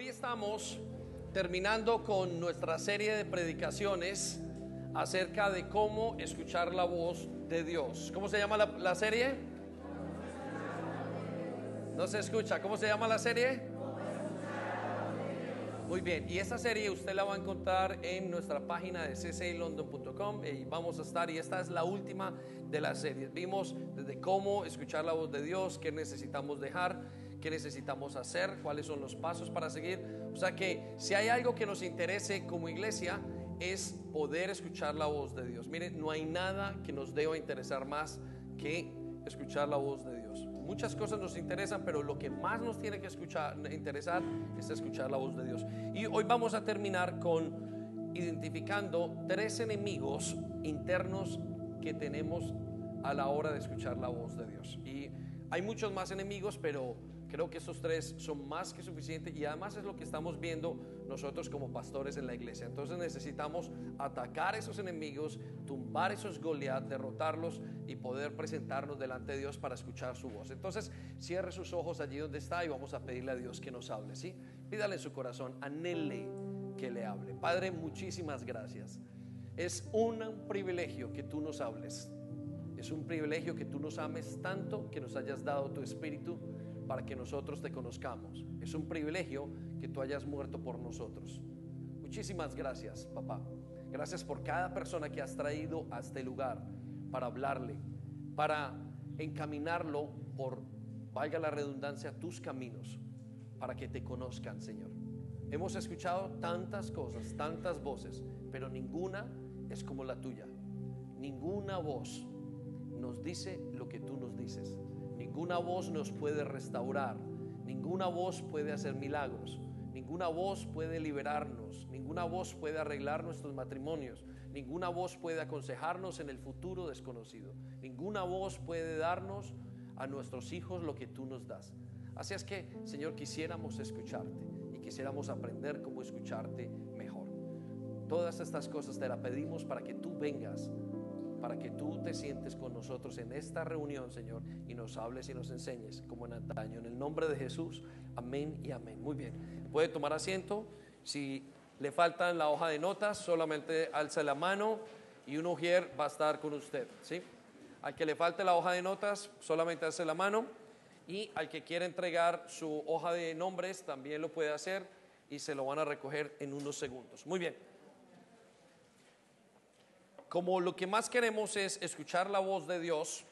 Hoy estamos terminando con nuestra serie de predicaciones acerca de cómo escuchar la voz de Dios. ¿Cómo se llama la, la serie? No se escucha. ¿Cómo se llama la serie? Muy bien, y esta serie usted la va a encontrar en nuestra página de cclondon.com y vamos a estar, y esta es la última de las series. Vimos desde cómo escuchar la voz de Dios, qué necesitamos dejar, qué necesitamos hacer, cuáles son los pasos para seguir. O sea que si hay algo que nos interese como iglesia es poder escuchar la voz de Dios. Mire, no hay nada que nos deba interesar más que escuchar la voz de Dios. Muchas cosas nos interesan, pero lo que más nos tiene que escuchar, interesar es escuchar la voz de Dios. Y hoy vamos a terminar con identificando tres enemigos internos que tenemos a la hora de escuchar la voz de Dios. Y hay muchos más enemigos, pero Creo que esos tres son más que suficientes y además es lo que estamos viendo nosotros como pastores en la iglesia. Entonces necesitamos atacar esos enemigos, tumbar esos Goliat, derrotarlos y poder presentarnos delante de Dios para escuchar su voz. Entonces cierre sus ojos allí donde está y vamos a pedirle a Dios que nos hable. ¿sí? Pídale en su corazón, anhele que le hable. Padre, muchísimas gracias. Es un privilegio que tú nos hables. Es un privilegio que tú nos ames tanto, que nos hayas dado tu espíritu para que nosotros te conozcamos. Es un privilegio que tú hayas muerto por nosotros. Muchísimas gracias, papá. Gracias por cada persona que has traído a este lugar para hablarle, para encaminarlo por, valga la redundancia, tus caminos, para que te conozcan, Señor. Hemos escuchado tantas cosas, tantas voces, pero ninguna es como la tuya. Ninguna voz nos dice lo que tú nos dices. Ninguna voz nos puede restaurar, ninguna voz puede hacer milagros, ninguna voz puede liberarnos, ninguna voz puede arreglar nuestros matrimonios, ninguna voz puede aconsejarnos en el futuro desconocido, ninguna voz puede darnos a nuestros hijos lo que tú nos das. Así es que, Señor, quisiéramos escucharte y quisiéramos aprender cómo escucharte mejor. Todas estas cosas te las pedimos para que tú vengas para que tú te sientes con nosotros en esta reunión, Señor, y nos hables y nos enseñes como en antaño. En el nombre de Jesús, amén y amén. Muy bien, puede tomar asiento. Si le faltan la hoja de notas, solamente alza la mano y un ujier va a estar con usted, ¿sí? Al que le falte la hoja de notas, solamente alce la mano. Y al que quiera entregar su hoja de nombres, también lo puede hacer y se lo van a recoger en unos segundos. Muy bien como lo que más queremos es escuchar la voz de Dios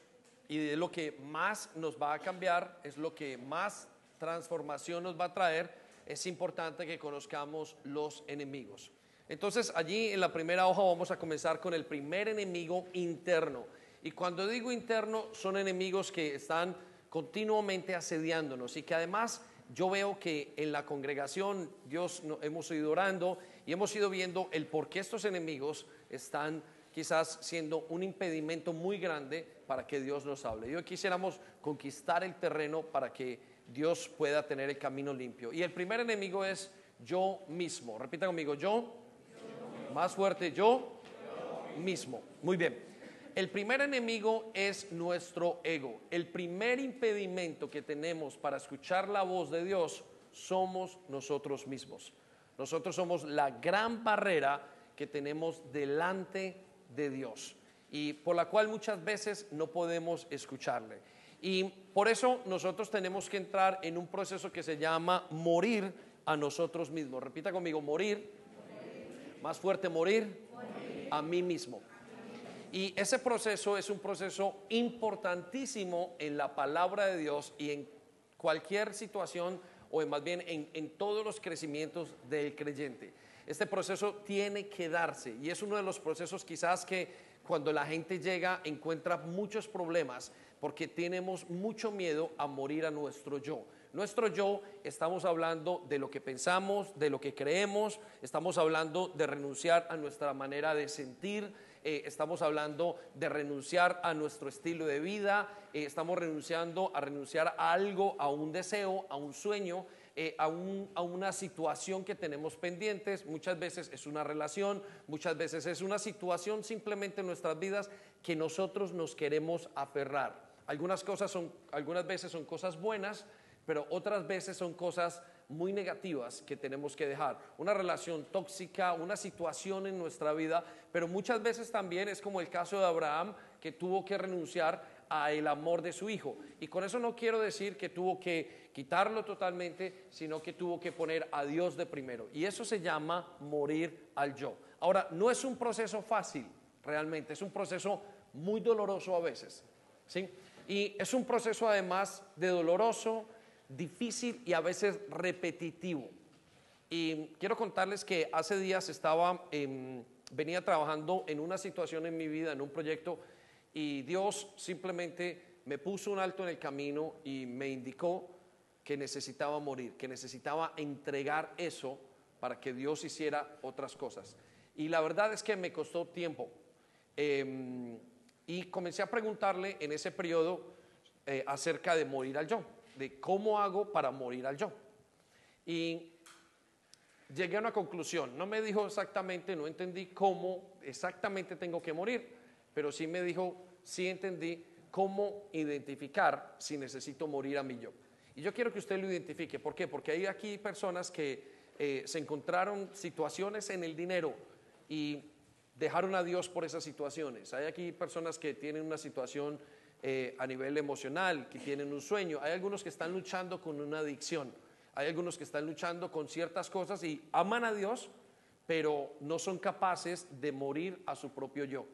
y de lo que más nos va a cambiar, es lo que más transformación nos va a traer, es importante que conozcamos los enemigos. Entonces allí en la primera hoja vamos a comenzar con el primer enemigo interno. Y cuando digo interno, son enemigos que están continuamente asediándonos y que además yo veo que en la congregación Dios hemos ido orando y hemos ido viendo el por qué estos enemigos están quizás siendo un impedimento muy grande para que Dios nos hable. Yo quisiéramos conquistar el terreno para que Dios pueda tener el camino limpio. Y el primer enemigo es yo mismo. Repita conmigo, yo, más fuerte, yo, mismo. Muy bien. El primer enemigo es nuestro ego. El primer impedimento que tenemos para escuchar la voz de Dios somos nosotros mismos. Nosotros somos la gran barrera que tenemos delante de Dios y por la cual muchas veces no podemos escucharle. Y por eso nosotros tenemos que entrar en un proceso que se llama morir a nosotros mismos. Repita conmigo, morir. Más fuerte, morir, a mí mismo. Y ese proceso es un proceso importantísimo en la palabra de Dios y en cualquier situación o más bien en, en todos los crecimientos del creyente. Este proceso tiene que darse y es uno de los procesos quizás que cuando la gente llega encuentra muchos problemas porque tenemos mucho miedo a morir a nuestro yo. Nuestro yo, estamos hablando de lo que pensamos, de lo que creemos, estamos hablando de renunciar a nuestra manera de sentir, eh, estamos hablando de renunciar a nuestro estilo de vida, eh, estamos renunciando a renunciar a algo, a un deseo, a un sueño eh, a, una situación que tenemos pendientes, muchas veces es una relación, muchas veces es una situación simplemente en nuestras vidas que nosotros nos queremos aferrar. Algunas cosas son, algunas veces son cosas buenas, pero otras veces son cosas muy negativas que tenemos que dejar. Una relación tóxica, una situación en nuestra vida, pero muchas veces también es como el caso de Abraham que tuvo que renunciar a el amor de su hijo. Y con eso no quiero decir que tuvo que quitarlo totalmente, sino que tuvo que poner a Dios de primero. Y eso se llama morir al yo. Ahora, no es un proceso fácil, realmente, es un proceso muy doloroso a veces. ¿sí? Y es un proceso además de doloroso, difícil y a veces repetitivo. Y quiero contarles que hace días estaba, venía trabajando en una situación en mi vida, en un proyecto, y Dios simplemente me puso un alto en el camino y me indicó que necesitaba morir, que necesitaba entregar eso para que Dios hiciera otras cosas. Y la verdad es que me costó tiempo. Em, y comencé a preguntarle en ese periodo eh, acerca de morir al yo de cómo hago para morir al yo. Y llegué a una conclusión. No me dijo exactamente, no entendí cómo exactamente tengo que morir, pero sí me dijo, sí entendí cómo identificar si necesito morir a mi yo. Y yo quiero que usted lo identifique. ¿Por qué? Porque hay aquí personas que eh, se encontraron situaciones en el dinero y dejaron a Dios por esas situaciones. Hay aquí personas que tienen una situación eh, a nivel emocional, que tienen un sueño. Hay algunos que están luchando con una adicción. Hay algunos que están luchando con ciertas cosas y aman a Dios, pero no son capaces de morir a su propio yo.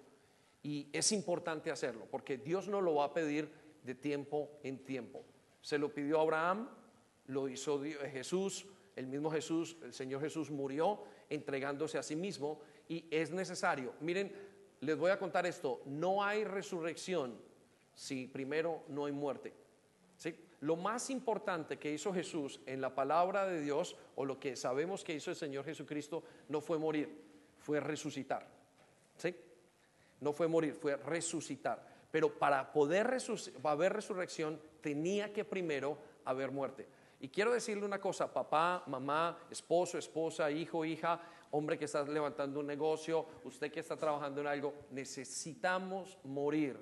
Y es importante hacerlo, porque Dios no lo va a pedir de tiempo en tiempo. Se lo pidió Abraham, lo hizo Jesús, el mismo Jesús, el Señor Jesús murió entregándose a sí mismo y es necesario. Miren, les voy a contar esto, no hay resurrección si primero no hay muerte. ¿sí? Lo más importante que hizo Jesús en la palabra de Dios, o lo que sabemos que hizo el Señor Jesucristo, no fue morir, fue resucitar. ¿sí? No fue morir, fue resucitar. Pero para poder haber resurrección, tenía que primero haber muerte. Y quiero decirle una cosa, papá, mamá, esposo, esposa, hijo, hija, hombre que está levantando un negocio, usted que está trabajando en algo, necesitamos morir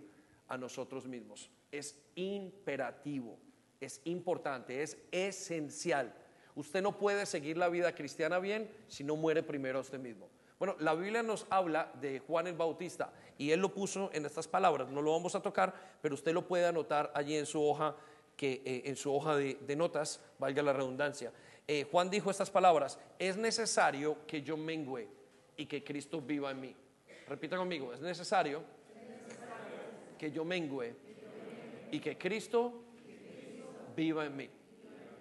a nosotros mismos. Es imperativo, es importante, es esencial. Usted no puede seguir la vida cristiana bien si no muere primero a usted mismo. Bueno, la Biblia nos habla de Juan el Bautista y él lo puso en estas palabras. No lo vamos a tocar, pero usted lo puede anotar allí en su hoja, que, eh, en su hoja de, notas, valga la redundancia. Eh, Juan dijo estas palabras: Es necesario que yo mengüe y que Cristo viva en mí. Repita conmigo: Es necesario que yo mengüe y que Cristo viva en mí.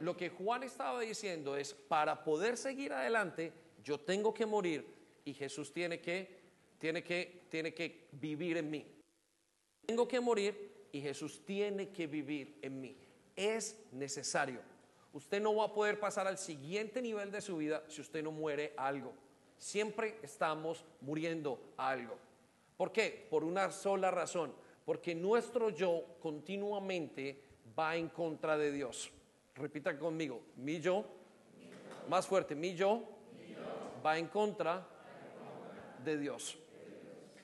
Lo que Juan estaba diciendo es, para poder seguir adelante, yo tengo que morir y Jesús tiene que, tiene que, tiene que vivir en mí. Tengo que morir y Jesús tiene que vivir en mí. Es necesario. Usted no va a poder pasar al siguiente nivel de su vida si usted no muere algo. Siempre estamos muriendo algo. ¿Por qué? Por una sola razón porque nuestro yo continuamente va en contra de Dios. Repita conmigo, mi yo, más fuerte, mi yo, va en contra de Dios.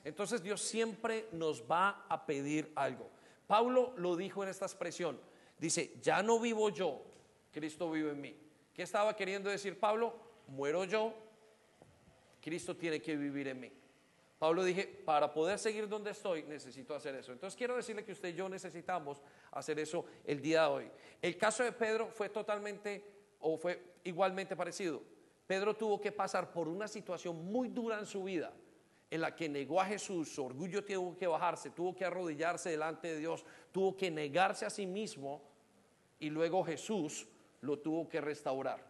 Entonces Dios siempre nos va a pedir algo. Pablo lo dijo en esta expresión. Dice, ya no vivo yo, Cristo vive en mí. ¿Qué estaba queriendo decir Pablo? Muero yo, Cristo tiene que vivir en mí. Pablo dije, para poder seguir donde estoy, necesito hacer eso. Entonces quiero decirle que usted y yo necesitamos hacer eso el día de hoy. El caso de Pedro fue totalmente o fue igualmente parecido. Pedro tuvo que pasar por una situación muy dura en su vida, en la que negó a Jesús, su orgullo tuvo que bajarse, tuvo que arrodillarse delante de Dios, tuvo que negarse a sí mismo y luego Jesús lo tuvo que restaurar.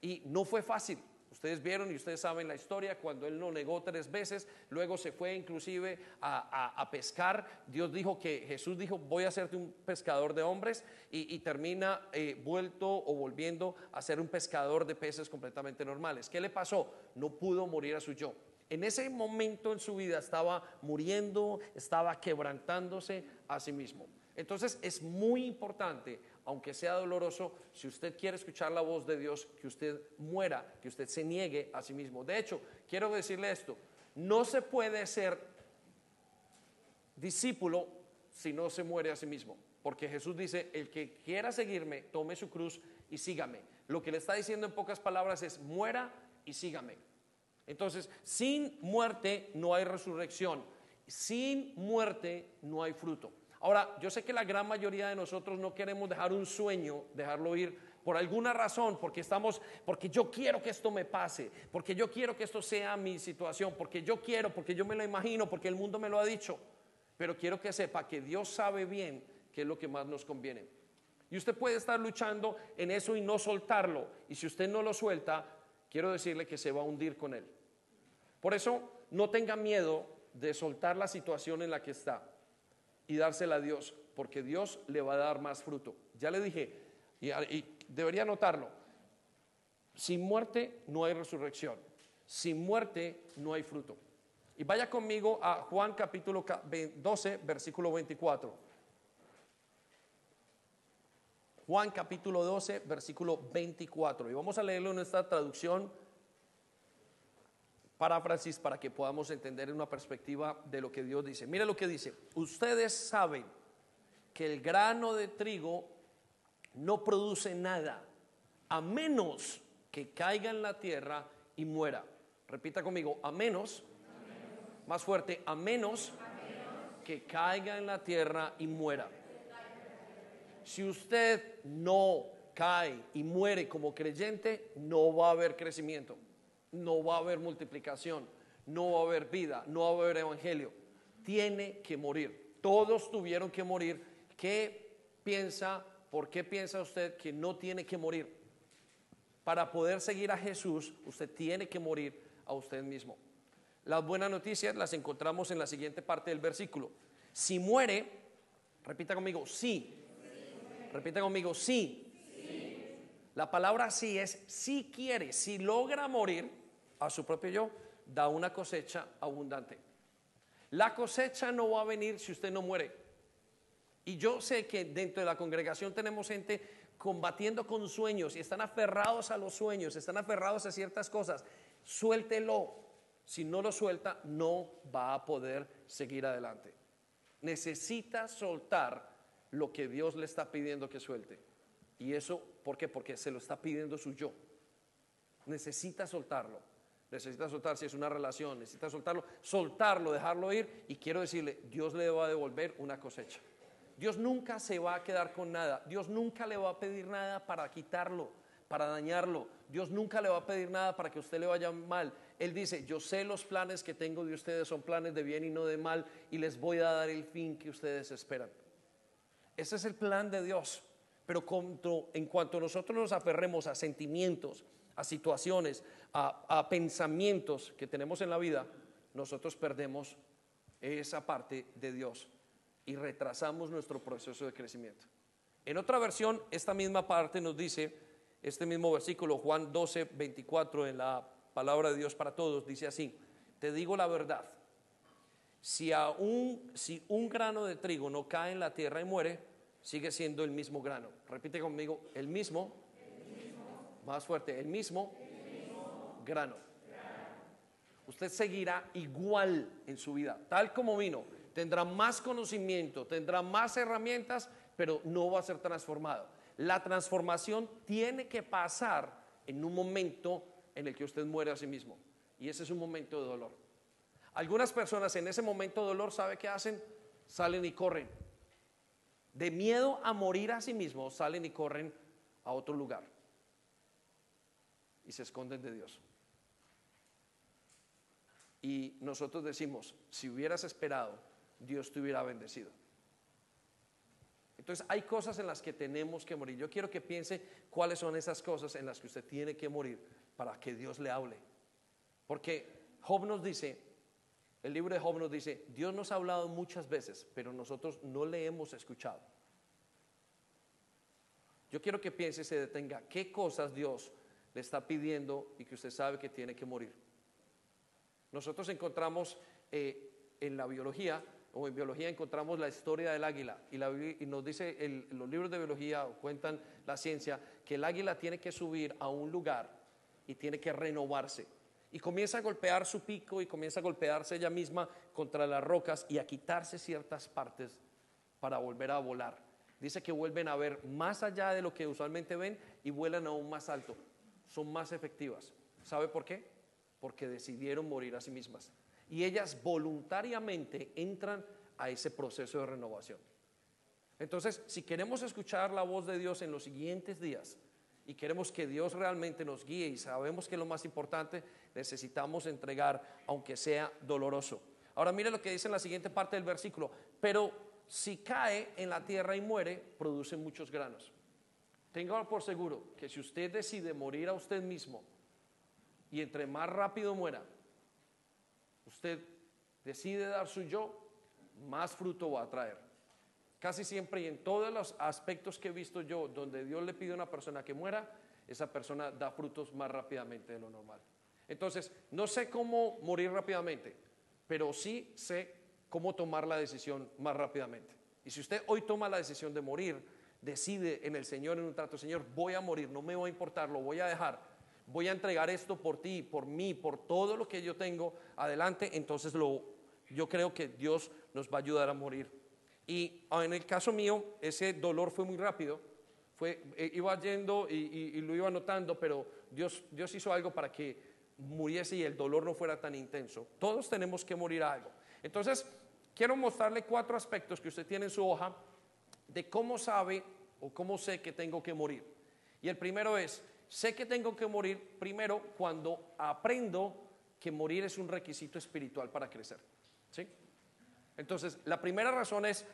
Y no fue fácil. Ustedes vieron y ustedes saben la historia cuando él lo negó tres veces, luego se fue inclusive a, pescar. Dios dijo que Jesús dijo, voy a hacerte un pescador de hombres y, termina eh, vuelto o volviendo a ser un pescador de peces completamente normales. ¿Qué le pasó? No pudo morir a su yo. En ese momento en su vida estaba muriendo, estaba quebrantándose a sí mismo. Entonces es muy importante aunque sea doloroso, si usted quiere escuchar la voz de Dios, que usted muera, que usted se niegue a sí mismo. De hecho, quiero decirle esto, no se puede ser discípulo si no se muere a sí mismo, porque Jesús dice, el que quiera seguirme, tome su cruz y sígame. Lo que le está diciendo en pocas palabras es muera y sígame. Entonces, sin muerte no hay resurrección. Sin muerte no hay fruto. Ahora, yo sé que la gran mayoría de nosotros no queremos dejar un sueño, dejarlo ir por alguna razón, porque estamos, porque yo quiero que esto me pase, porque yo quiero que esto sea mi situación, porque yo quiero, porque yo me lo imagino, porque el mundo me lo ha dicho. Pero quiero que sepa que Dios sabe bien qué es lo que más nos conviene. Y usted puede estar luchando en eso y no soltarlo. Y si usted no lo suelta, quiero decirle que se va a hundir con él. Por eso, no tenga miedo de soltar la situación en la que está y dársela a Dios, porque Dios le va a dar más fruto. Ya le dije, y, debería notarlo, sin muerte no hay resurrección, sin muerte no hay fruto. Y vaya conmigo a Juan capítulo 12, versículo 24. Juan capítulo 12, versículo 24. Y vamos a leerlo en esta traducción paráfrasis para que podamos entender en una perspectiva de lo que Dios dice. Mire lo que dice. Ustedes saben que el grano de trigo no produce nada a menos que caiga en la tierra y muera. Repita conmigo, a menos, más fuerte, a menos que caiga en la tierra y muera. Si usted no cae y muere como creyente, no va a haber crecimiento, no va a haber multiplicación, no va a haber vida, no va a haber evangelio. Tiene que morir. Todos tuvieron que morir. ¿Qué piensa? ¿Por qué piensa usted que no tiene que morir? Para poder seguir a Jesús, usted tiene que morir a usted mismo. Las buenas noticias las encontramos en la siguiente parte del versículo. Si muere, repita conmigo, sí, Repita conmigo, sí. La palabra sí es si quiere, si logra morir a su propio yo, da una cosecha abundante. La cosecha no va a venir si usted no muere. Y yo sé que dentro de la congregación tenemos gente combatiendo con sueños y están aferrados a los sueños, están aferrados a ciertas cosas. Suéltelo. Si no lo suelta, no va a poder seguir adelante. Necesita soltar lo que Dios le está pidiendo que suelte. Y eso, ¿por qué? Porque se lo está pidiendo su yo. Necesita soltarlo. Necesita soltar si es una relación, necesita soltarlo, soltarlo, dejarlo ir. Y quiero decirle, Dios le va a devolver una cosecha. Dios nunca se va a quedar con nada. Dios nunca le va a pedir nada para quitarlo, para dañarlo. Dios nunca le va a pedir nada para que usted le vaya mal. Él dice, yo sé los planes que tengo de ustedes son planes de bien y no de mal y les voy a dar el fin que ustedes esperan. Ese es el plan de Dios. Pero en cuanto nosotros nos aferremos a sentimientos, a situaciones, a, pensamientos que tenemos en la vida, nosotros perdemos esa parte de Dios y retrasamos nuestro proceso de crecimiento. En otra versión, esta misma parte nos dice, este mismo versículo, Juan 12, 24, en la palabra de Dios para todos, dice así, te digo la verdad, si, si un grano de trigo no cae en la tierra y muere, sigue siendo el mismo grano. Repite conmigo, el mismo, más fuerte, el mismo, grano. Usted seguirá igual en su vida, tal como vino. Tendrá más conocimiento, tendrá más herramientas, pero no va a ser transformado. La transformación tiene que pasar en un momento en el que usted muere a sí mismo. Y ese es un momento de dolor. Algunas personas en ese momento de dolor, ¿sabe qué hacen? Salen y corren. De miedo a morir a sí mismos, salen y corren a otro lugar. Y se esconden de Dios. Y nosotros decimos, si hubieras esperado, Dios te hubiera bendecido. Entonces hay cosas en las que tenemos que morir. Yo quiero que piense cuáles son esas cosas en las que usted tiene que morir para que Dios le hable. Porque Job nos dice, el libro de Job nos dice, Dios nos ha hablado muchas veces, pero nosotros no le hemos escuchado. Yo quiero que piense y se detenga, ¿qué cosas Dios le está pidiendo y que usted sabe que tiene que morir? Nosotros encontramos eh, en la biología, o en biología encontramos la historia del águila, y, nos dice, los libros de biología cuentan la ciencia, que el águila tiene que subir a un lugar y tiene que renovarse y comienza a golpear su pico y comienza a golpearse ella misma contra las rocas y a quitarse ciertas partes para volver a volar. dice que vuelven a ver más allá de lo que usualmente ven y vuelan aún más alto. Son más efectivas. ¿Sabe por qué? Porque decidieron morir a sí mismas. Y ellas voluntariamente entran a ese proceso de renovación. Entonces, si queremos escuchar la voz de Dios en los siguientes días y queremos que Dios realmente nos guíe y sabemos que lo más importante, necesitamos entregar, aunque sea doloroso. Ahora mire lo que dice en la siguiente parte del versículo, pero si cae en la tierra y muere, produce muchos granos. Tenga por seguro que si usted decide morir a usted mismo y entre más rápido muera, usted decide dar su yo, más fruto va a traer. Casi siempre y en todos los aspectos que he visto yo, donde Dios le pide a una persona que muera, esa persona da frutos más rápidamente de lo normal. Entonces, no sé cómo morir rápidamente, pero sí sé cómo tomar la decisión más rápidamente. Y si usted hoy toma la decisión de morir, decide en el Señor, en un trato, Señor, voy a morir, no me va a importar, lo voy a dejar, voy a entregar esto por ti, por mí, por todo lo que yo tengo adelante, entonces lo, yo creo que Dios nos va a ayudar a morir. Y ah, en el caso mío, ese dolor fue muy rápido, fue, eh, iba yendo y, lo iba notando, pero Dios, Dios hizo algo para que muriese y el dolor no fuera tan intenso. Todos tenemos que morir a algo. Entonces, quiero mostrarle cuatro aspectos que usted tiene en su hoja de cómo sabe o cómo sé que tengo que morir. Y el primero es, sé que tengo que morir primero cuando aprendo que morir es un requisito espiritual para crecer. ¿Sí? Entonces, la primera razón es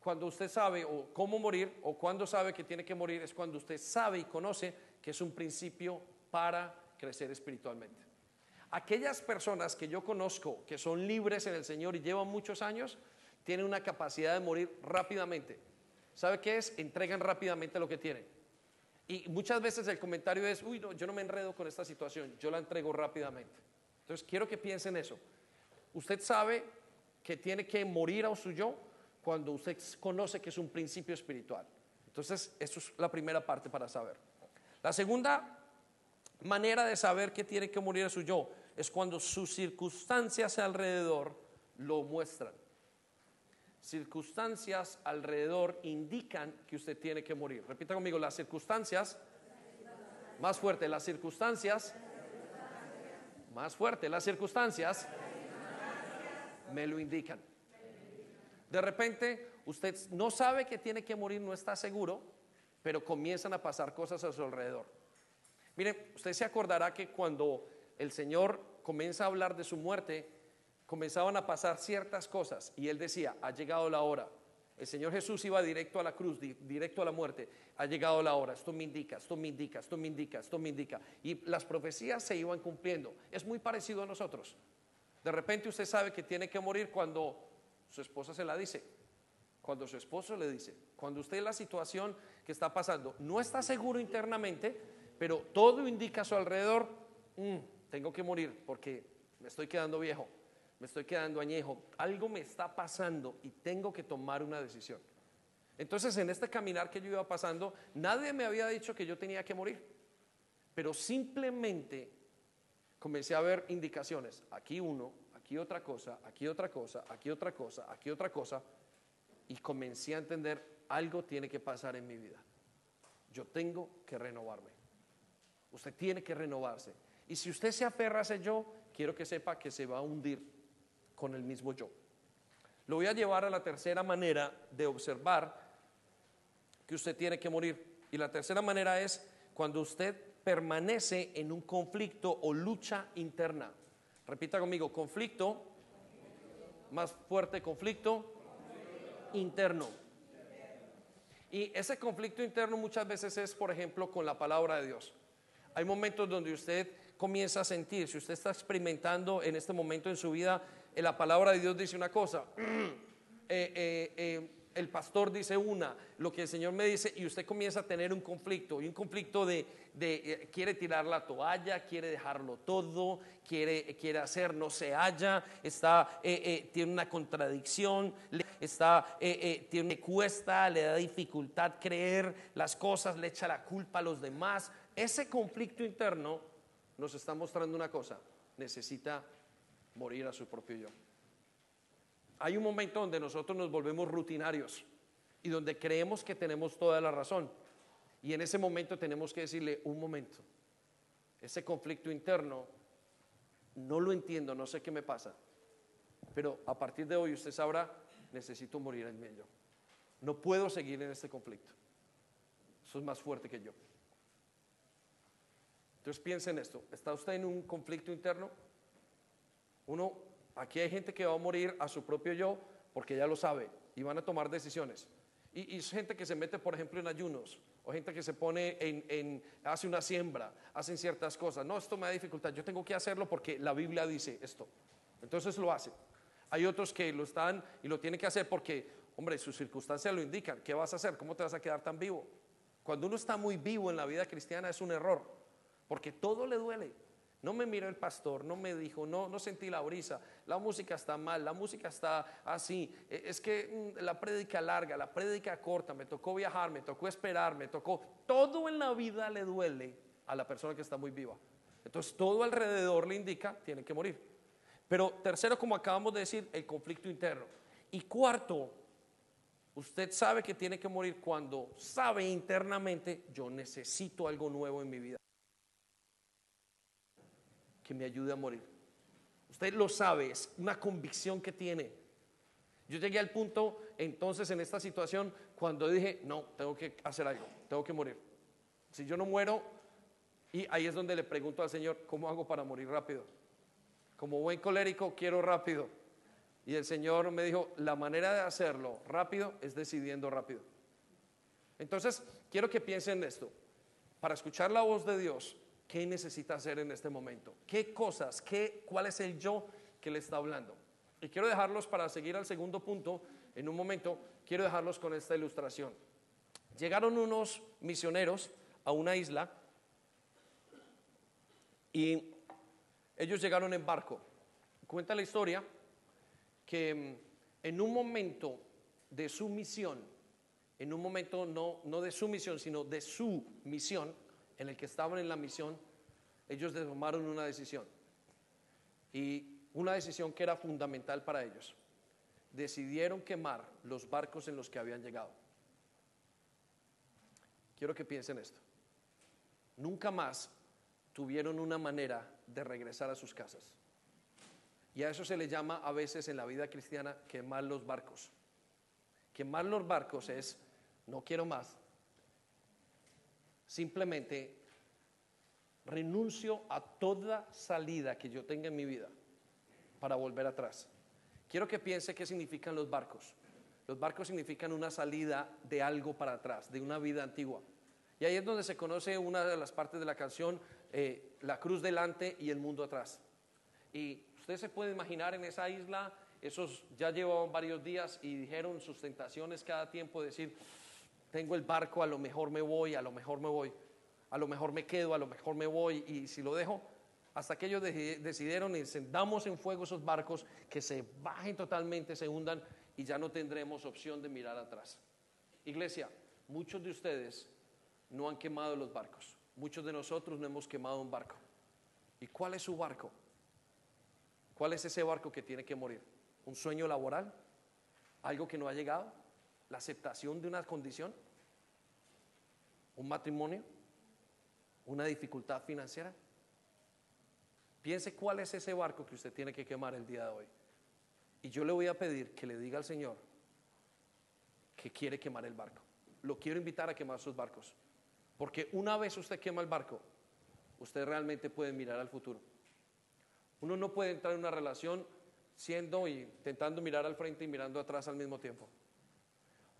cuando usted sabe o cómo morir o cuando sabe que tiene que morir es cuando usted sabe y conoce que es un principio para crecer espiritualmente. Aquellas personas que yo conozco que son libres en el Señor y llevan muchos años, tienen una capacidad de morir rápidamente. ¿Sabe qué es? Entregan rápidamente lo que tienen. Y muchas veces el comentario es, uy, no, yo no me enredo con esta situación, yo la entrego rápidamente. Entonces quiero que piensen eso. Usted sabe que tiene que morir a su yo cuando usted conoce que es un principio espiritual. Entonces, eso es la primera parte para saber. La segunda manera de saber que tiene que morir a su yo es cuando sus circunstancias alrededor lo muestran. Circunstancias alrededor indican que usted tiene que morir. Repita conmigo, las circunstancias, más fuerte, las circunstancias, más fuerte, las circunstancias me lo indican. De repente usted no sabe que tiene que morir, no está seguro, pero comienzan a pasar cosas a su alrededor. Mire, usted se acordará que cuando el Señor comienza a hablar de su muerte, comenzaban a pasar ciertas cosas y él decía, ha llegado la hora. El Señor Jesús iba directo a la cruz, directo a la muerte. Ha llegado la hora. Esto me indica, esto me indica, esto me indica, esto me indica. Y las profecías se iban cumpliendo. Es muy parecido a nosotros. De repente usted sabe que tiene que morir cuando su esposa se la dice, cuando su esposo le dice, cuando usted la situación que está pasando no está seguro internamente, pero todo indica a su alrededor, mm, tengo que morir porque me estoy quedando viejo, me estoy quedando añejo, algo me está pasando y tengo que tomar una decisión. Entonces en este caminar que yo iba pasando, nadie me había dicho que yo tenía que morir, pero simplemente comencé a ver indicaciones, aquí uno, aquí otra cosa, aquí otra cosa, aquí otra cosa, aquí otra cosa, y comencé a entender, algo tiene que pasar en mi vida. Yo tengo que renovarme. Usted tiene que renovarse. Y si usted se aferra a ese yo, quiero que sepa que se va a hundir con el mismo yo. Lo voy a llevar a la tercera manera de observar que usted tiene que morir. Y la tercera manera es cuando usted permanece en un conflicto o lucha interna. Repita conmigo, conflicto, más fuerte conflicto interno. Y ese conflicto interno muchas veces es, por ejemplo, con la palabra de Dios. Hay momentos donde usted comienza a sentir, si usted está experimentando en este momento en su vida, eh, la palabra de Dios dice una cosa, eh, eh, el pastor dice una, lo que el Señor me dice, y usted comienza a tener un conflicto, y un conflicto de, eh, quiere tirar la toalla, quiere dejarlo todo, quiere, quiere hacer, no se halla, está, eh, eh, tiene una contradicción, está, tiene cuesta, le da dificultad creer las cosas, le echa la culpa a los demás. Ese conflicto interno nos está mostrando una cosa, necesita morir a su propio yo hay un momento donde nosotros nos volvemos rutinarios. y donde creemos que tenemos toda la razón. Y en ese momento tenemos que decirle, un momento, ese conflicto interno, no lo entiendo, no sé qué me pasa, pero a partir de hoy usted sabrá, necesito morir en medio. No puedo seguir en este conflicto. Eso es más fuerte que yo. Entonces piensen en esto, ¿está usted en un conflicto interno? Uno, aquí hay gente que va a morir a su propio yo porque ya lo sabe y van a tomar decisiones. Y, y gente que se mete, por ejemplo, en ayunos, o gente que se pone en, hace una siembra, hacen ciertas cosas. No, esto me da dificultad, yo tengo que hacerlo porque la Biblia dice esto. Entonces lo hace. Hay otros que lo están y lo tienen que hacer porque, hombre, sus circunstancias lo indican. ¿Qué vas a hacer? ¿Cómo te vas a quedar tan vivo? Cuando uno está muy vivo en la vida cristiana es un error, porque todo le duele. No me miró el pastor, no me dijo, no, no sentí la brisa, la música está mal, la música está así. E, es que mm, la prédica larga, la prédica corta, me tocó viajar, me tocó esperar, me tocó. Todo en la vida le duele a la persona que está muy viva. Entonces todo alrededor le indica, tiene que morir. Pero tercero, como acabamos de decir, el conflicto interno. Y cuarto, usted sabe que tiene que morir cuando sabe internamente, yo necesito algo nuevo en mi vida que me ayude a morir. Usted lo sabe, es una convicción que tiene. Yo llegué al punto entonces en esta situación cuando dije, no, tengo que hacer algo, tengo que morir. Si yo no muero, y ahí es donde le pregunto al Señor, ¿cómo hago para morir rápido? Como buen colérico, quiero rápido. Y el Señor me dijo, la manera de hacerlo rápido es decidiendo rápido. Entonces, quiero que piensen en esto. Para escuchar la voz de Dios, ¿Qué necesita hacer en este momento? ¿Qué cosas? Qué, ¿Cuál es el yo que le está hablando? Y quiero dejarlos para seguir al segundo punto en un momento. Quiero dejarlos con esta ilustración. Llegaron unos misioneros a una isla y ellos llegaron en barco. Cuenta la historia que mm, en un momento de su misión, en un momento no, no de su misión, sino de su misión, en el que estaban en la misión, ellos tomaron una decisión. Y una decisión que era fundamental para ellos. Decidieron quemar los barcos en los que habían llegado. Quiero que piensen esto. Nunca más tuvieron una manera de regresar a sus casas. Y a eso se le llama a veces en la vida cristiana quemar los barcos. Quemar los barcos es, no quiero más, Simplemente renuncio a toda salida que yo tenga en mi vida para volver atrás. Quiero que piense qué significan los barcos. Los barcos significan una salida de algo para atrás, de una vida antigua. Y ahí es donde se conoce una de las partes de la canción, eh, la cruz delante y el mundo atrás. Y usted se puede imaginar en esa isla, esos ya llevaban varios días y dijeron sus tentaciones cada tiempo, decir, tengo el barco, a lo mejor me voy, a lo mejor me voy, a lo mejor me quedo, a lo mejor me voy y si lo dejo, hasta que ellos decidieron encendamos en fuego esos barcos, que se bajen totalmente, se hundan y ya no tendremos opción de mirar atrás. Iglesia, muchos de ustedes no han quemado los barcos, muchos de nosotros no hemos quemado un barco. ¿Y cuál es su barco? ¿Cuál es ese barco que tiene que morir? ¿Un sueño laboral? ¿Algo que no ha llegado? La aceptación de una condición, un matrimonio, una dificultad financiera. Piense cuál es ese barco que usted tiene que quemar el día de hoy. Y yo le voy a pedir que le diga al Señor que quiere quemar el barco. Lo quiero invitar a quemar sus barcos. Porque una vez usted quema el barco, usted realmente puede mirar al futuro. Uno no puede entrar en una relación siendo y intentando mirar al frente y mirando atrás al mismo tiempo.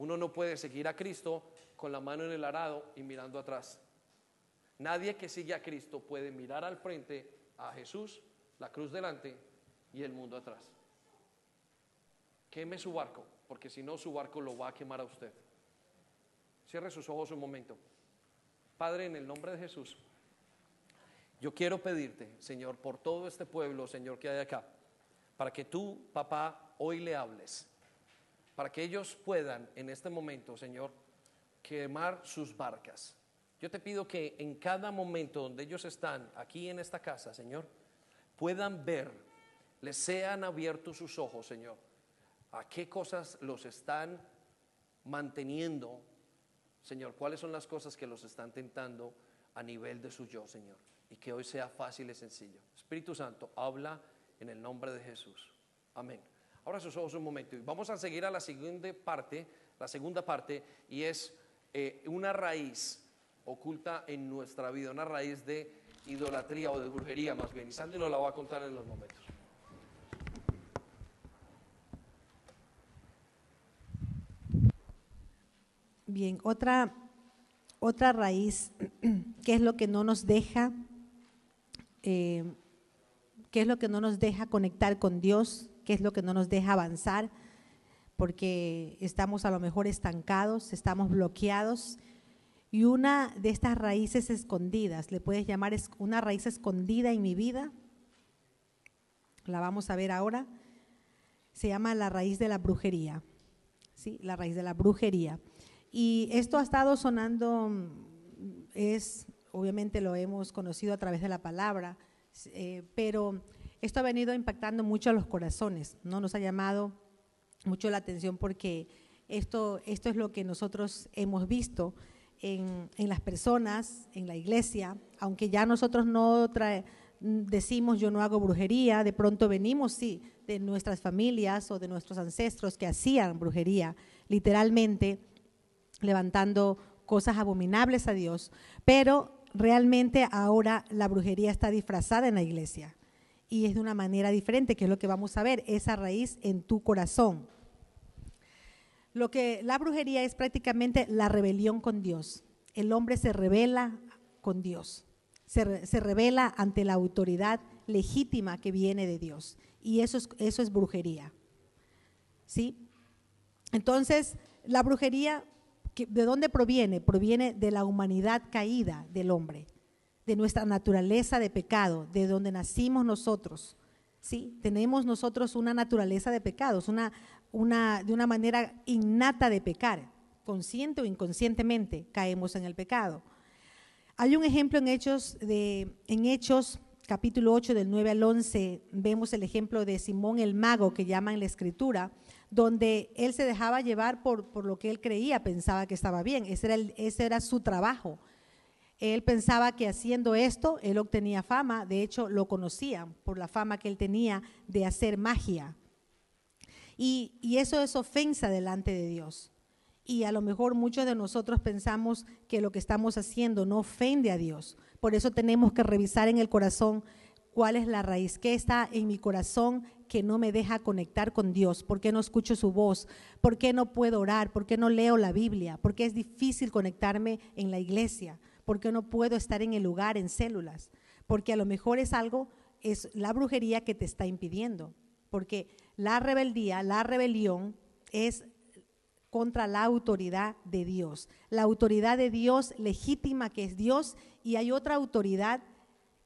Uno no puede seguir a Cristo con la mano en el arado y mirando atrás. Nadie que sigue a Cristo puede mirar al frente a Jesús, la cruz delante y el mundo atrás. Queme su barco, porque si no su barco lo va a quemar a usted. Cierre sus ojos un momento. Padre, en el nombre de Jesús, yo quiero pedirte, Señor, por todo este pueblo, Señor, que hay acá, para que tú, papá, hoy le hables para que ellos puedan en este momento, Señor, quemar sus barcas. Yo te pido que en cada momento donde ellos están aquí en esta casa, Señor, puedan ver, les sean abiertos sus ojos, Señor, a qué cosas los están manteniendo, Señor, cuáles son las cosas que los están tentando a nivel de su yo, Señor. Y que hoy sea fácil y sencillo. Espíritu Santo, habla en el nombre de Jesús. Amén. Ahora sus ojos un momento y vamos a seguir a la siguiente parte, la segunda parte, y es eh, una raíz oculta en nuestra vida, una raíz de idolatría o de brujería más bien. Y Sandy nos la va a contar en los momentos. Bien, otra, otra raíz, que es lo que no nos deja, eh, qué es lo que no nos deja conectar con Dios, qué es lo que no nos deja avanzar, porque estamos a lo mejor estancados, estamos bloqueados. Y una de estas raíces escondidas, le puedes llamar una raíz escondida en mi vida, la vamos a ver ahora, se llama la raíz de la brujería. ¿sí? La raíz de la brujería. Y esto ha estado sonando, es, obviamente lo hemos conocido a través de la palabra, eh, pero esto ha venido impactando mucho a los corazones, ¿no? Nos ha llamado mucho la atención porque esto, esto es lo que nosotros hemos visto en, las personas, en la iglesia, aunque ya nosotros no decimos yo no hago brujería, de pronto venimos, sí, de nuestras familias o de nuestros ancestros que hacían brujería, literalmente levantando cosas abominables a Dios, pero realmente ahora la brujería está disfrazada en la iglesia y es de una manera diferente, que es lo que vamos a ver, esa raíz en tu corazón. Lo que la brujería es prácticamente la rebelión con Dios. El hombre se revela con Dios, se, se revela ante la autoridad legítima que viene de Dios. Y eso es, eso es brujería. ¿Sí? Entonces, la brujería ¿De dónde proviene? Proviene de la humanidad caída del hombre, de nuestra naturaleza de pecado, de donde nacimos nosotros. ¿sí? Tenemos nosotros una naturaleza de pecados, una, una, de una manera innata de pecar, consciente o inconscientemente caemos en el pecado. Hay un ejemplo en Hechos, de, en Hechos capítulo 8 del 9 al 11, vemos el ejemplo de Simón el mago que llama en la escritura, donde él se dejaba llevar por, por lo que él creía, pensaba que estaba bien, ese era, ese era su trabajo. Él pensaba que haciendo esto, él obtenía fama, de hecho lo conocían por la fama que él tenía de hacer magia. Y, y eso es ofensa delante de Dios. Y a lo mejor muchos de nosotros pensamos que lo que estamos haciendo no ofende a Dios. Por eso tenemos que revisar en el corazón cuál es la raíz, qué está en mi corazón que no me deja conectar con Dios, por qué no escucho su voz, por qué no puedo orar, por qué no leo la Biblia, por qué es difícil conectarme en la iglesia, por qué no puedo estar en el lugar, en células, porque a lo mejor es algo, es la brujería que te está impidiendo, porque la rebeldía, la rebelión es contra la autoridad de Dios, la autoridad de Dios legítima que es Dios y hay otra autoridad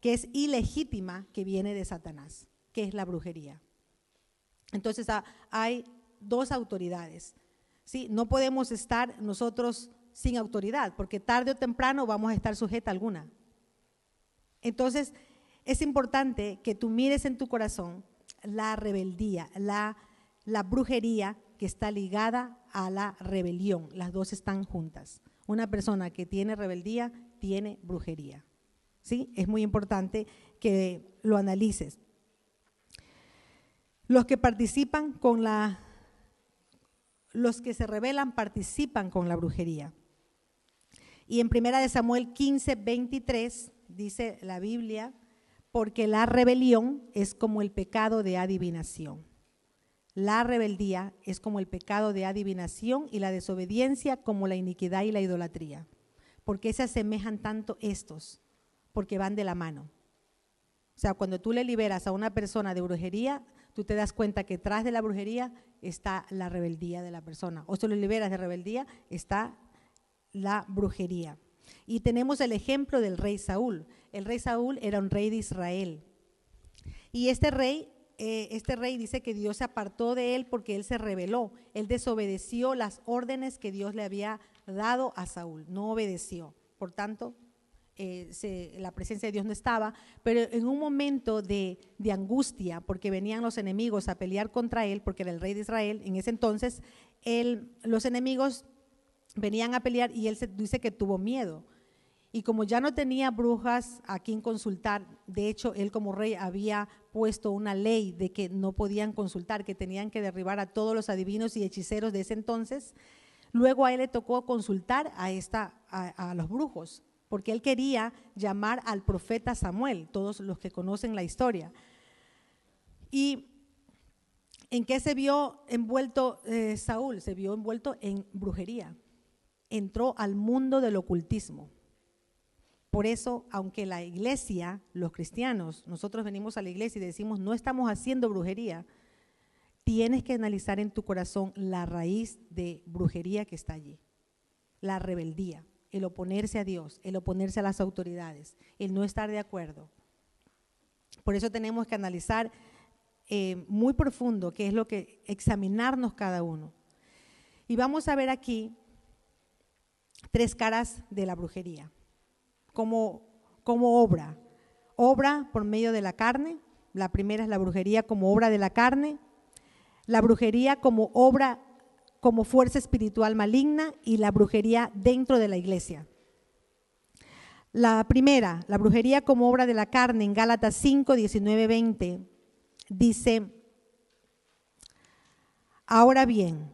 que es ilegítima que viene de Satanás, que es la brujería. Entonces ah, hay dos autoridades. ¿sí? No podemos estar nosotros sin autoridad, porque tarde o temprano vamos a estar sujeta a alguna. Entonces, es importante que tú mires en tu corazón la rebeldía, la, la brujería que está ligada a la rebelión. Las dos están juntas. Una persona que tiene rebeldía tiene brujería. ¿Sí? Es muy importante que lo analices. Los que participan con la los que se rebelan participan con la brujería. Y en primera de Samuel 15, 23 dice la Biblia, porque la rebelión es como el pecado de adivinación. La rebeldía es como el pecado de adivinación y la desobediencia como la iniquidad y la idolatría. ¿Por qué se asemejan tanto estos? Porque van de la mano. O sea, cuando tú le liberas a una persona de brujería, tú te das cuenta que tras de la brujería está la rebeldía de la persona. O si lo liberas de rebeldía, está la brujería. Y tenemos el ejemplo del rey Saúl. El rey Saúl era un rey de Israel. Y este rey, eh, este rey dice que Dios se apartó de él porque él se rebeló. Él desobedeció las órdenes que Dios le había dado a Saúl. No obedeció. Por tanto, eh, la presencia de Dios no estaba, pero en un momento de, de angustia, porque venían los enemigos a pelear contra él, porque era el rey de Israel, en ese entonces, él, los enemigos venían a pelear y él se dice que tuvo miedo. Y como ya no tenía brujas a quien consultar, de hecho, él como rey había puesto una ley de que no podían consultar, que tenían que derribar a todos los adivinos y hechiceros de ese entonces. Luego a él le tocó consultar a, esta, a, los brujos, porque él quería llamar al profeta Samuel, todos los que conocen la historia. ¿Y en qué se vio envuelto eh, Saúl? Se vio envuelto en brujería. Entró al mundo del ocultismo. Por eso, aunque la iglesia, los cristianos, nosotros venimos a la iglesia y decimos, no estamos haciendo brujería, tienes que analizar en tu corazón la raíz de brujería que está allí. La rebeldía, el oponerse a Dios, el oponerse a las autoridades, el no estar de acuerdo. Por eso tenemos que analizar eh, muy profundo qué es lo que, examinarnos cada uno. Y vamos a ver aquí tres caras de la brujería como, obra. Obra por medio de la carne. La primera es la brujería como obra de la carne. La brujería como obra, como fuerza espiritual maligna y la brujería dentro de la iglesia. La primera, la brujería como obra de la carne en Gálatas 5, 19, 20, dice, ahora bien,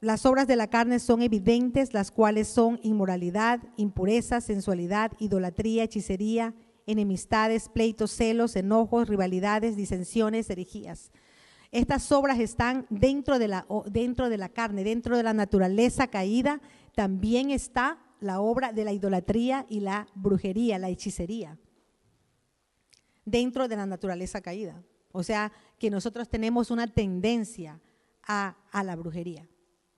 las obras de la carne son evidentes, las cuales son inmoralidad, impureza, sensualidad, idolatría, hechicería, enemistades, pleitos, celos, enojos, rivalidades, disensiones, herejías. Estas obras están dentro de, la, dentro de la carne, dentro de la naturaleza caída. También está la obra de la idolatría y la brujería, la hechicería, dentro de la naturaleza caída. O sea, que nosotros tenemos una tendencia a, a la brujería.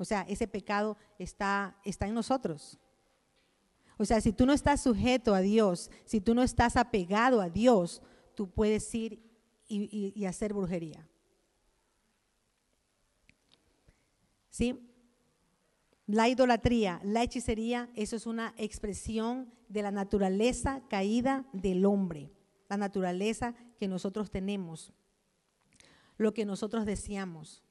O sea, ese pecado está, está en nosotros. O sea, si tú no estás sujeto a Dios, si tú no estás apegado a Dios, tú puedes ir y, y, hacer brujería. ¿Sí? La idolatría, la hechicería, eso es una expresión de la naturaleza caída del hombre, la naturaleza que nosotros tenemos, lo que nosotros deseamos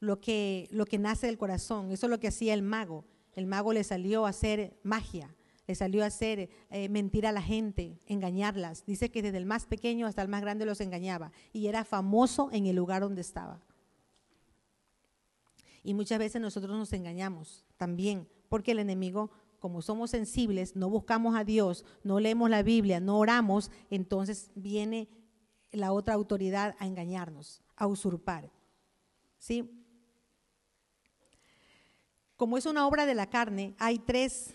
lo que, lo que nace del corazón. Eso es lo que hacía el mago. El mago le salió a hacer magia, le salió a hacer eh, mentir a la gente, engañarlas. Dice que desde el más pequeño hasta el más grande los engañaba y era famoso en el lugar donde estaba. Y muchas veces nosotros nos engañamos también, porque el enemigo, como somos sensibles, no buscamos a Dios, no leemos la Biblia, no oramos, entonces viene la otra autoridad a engañarnos, a usurpar. ¿Sí? Como es una obra de la carne, hay tres,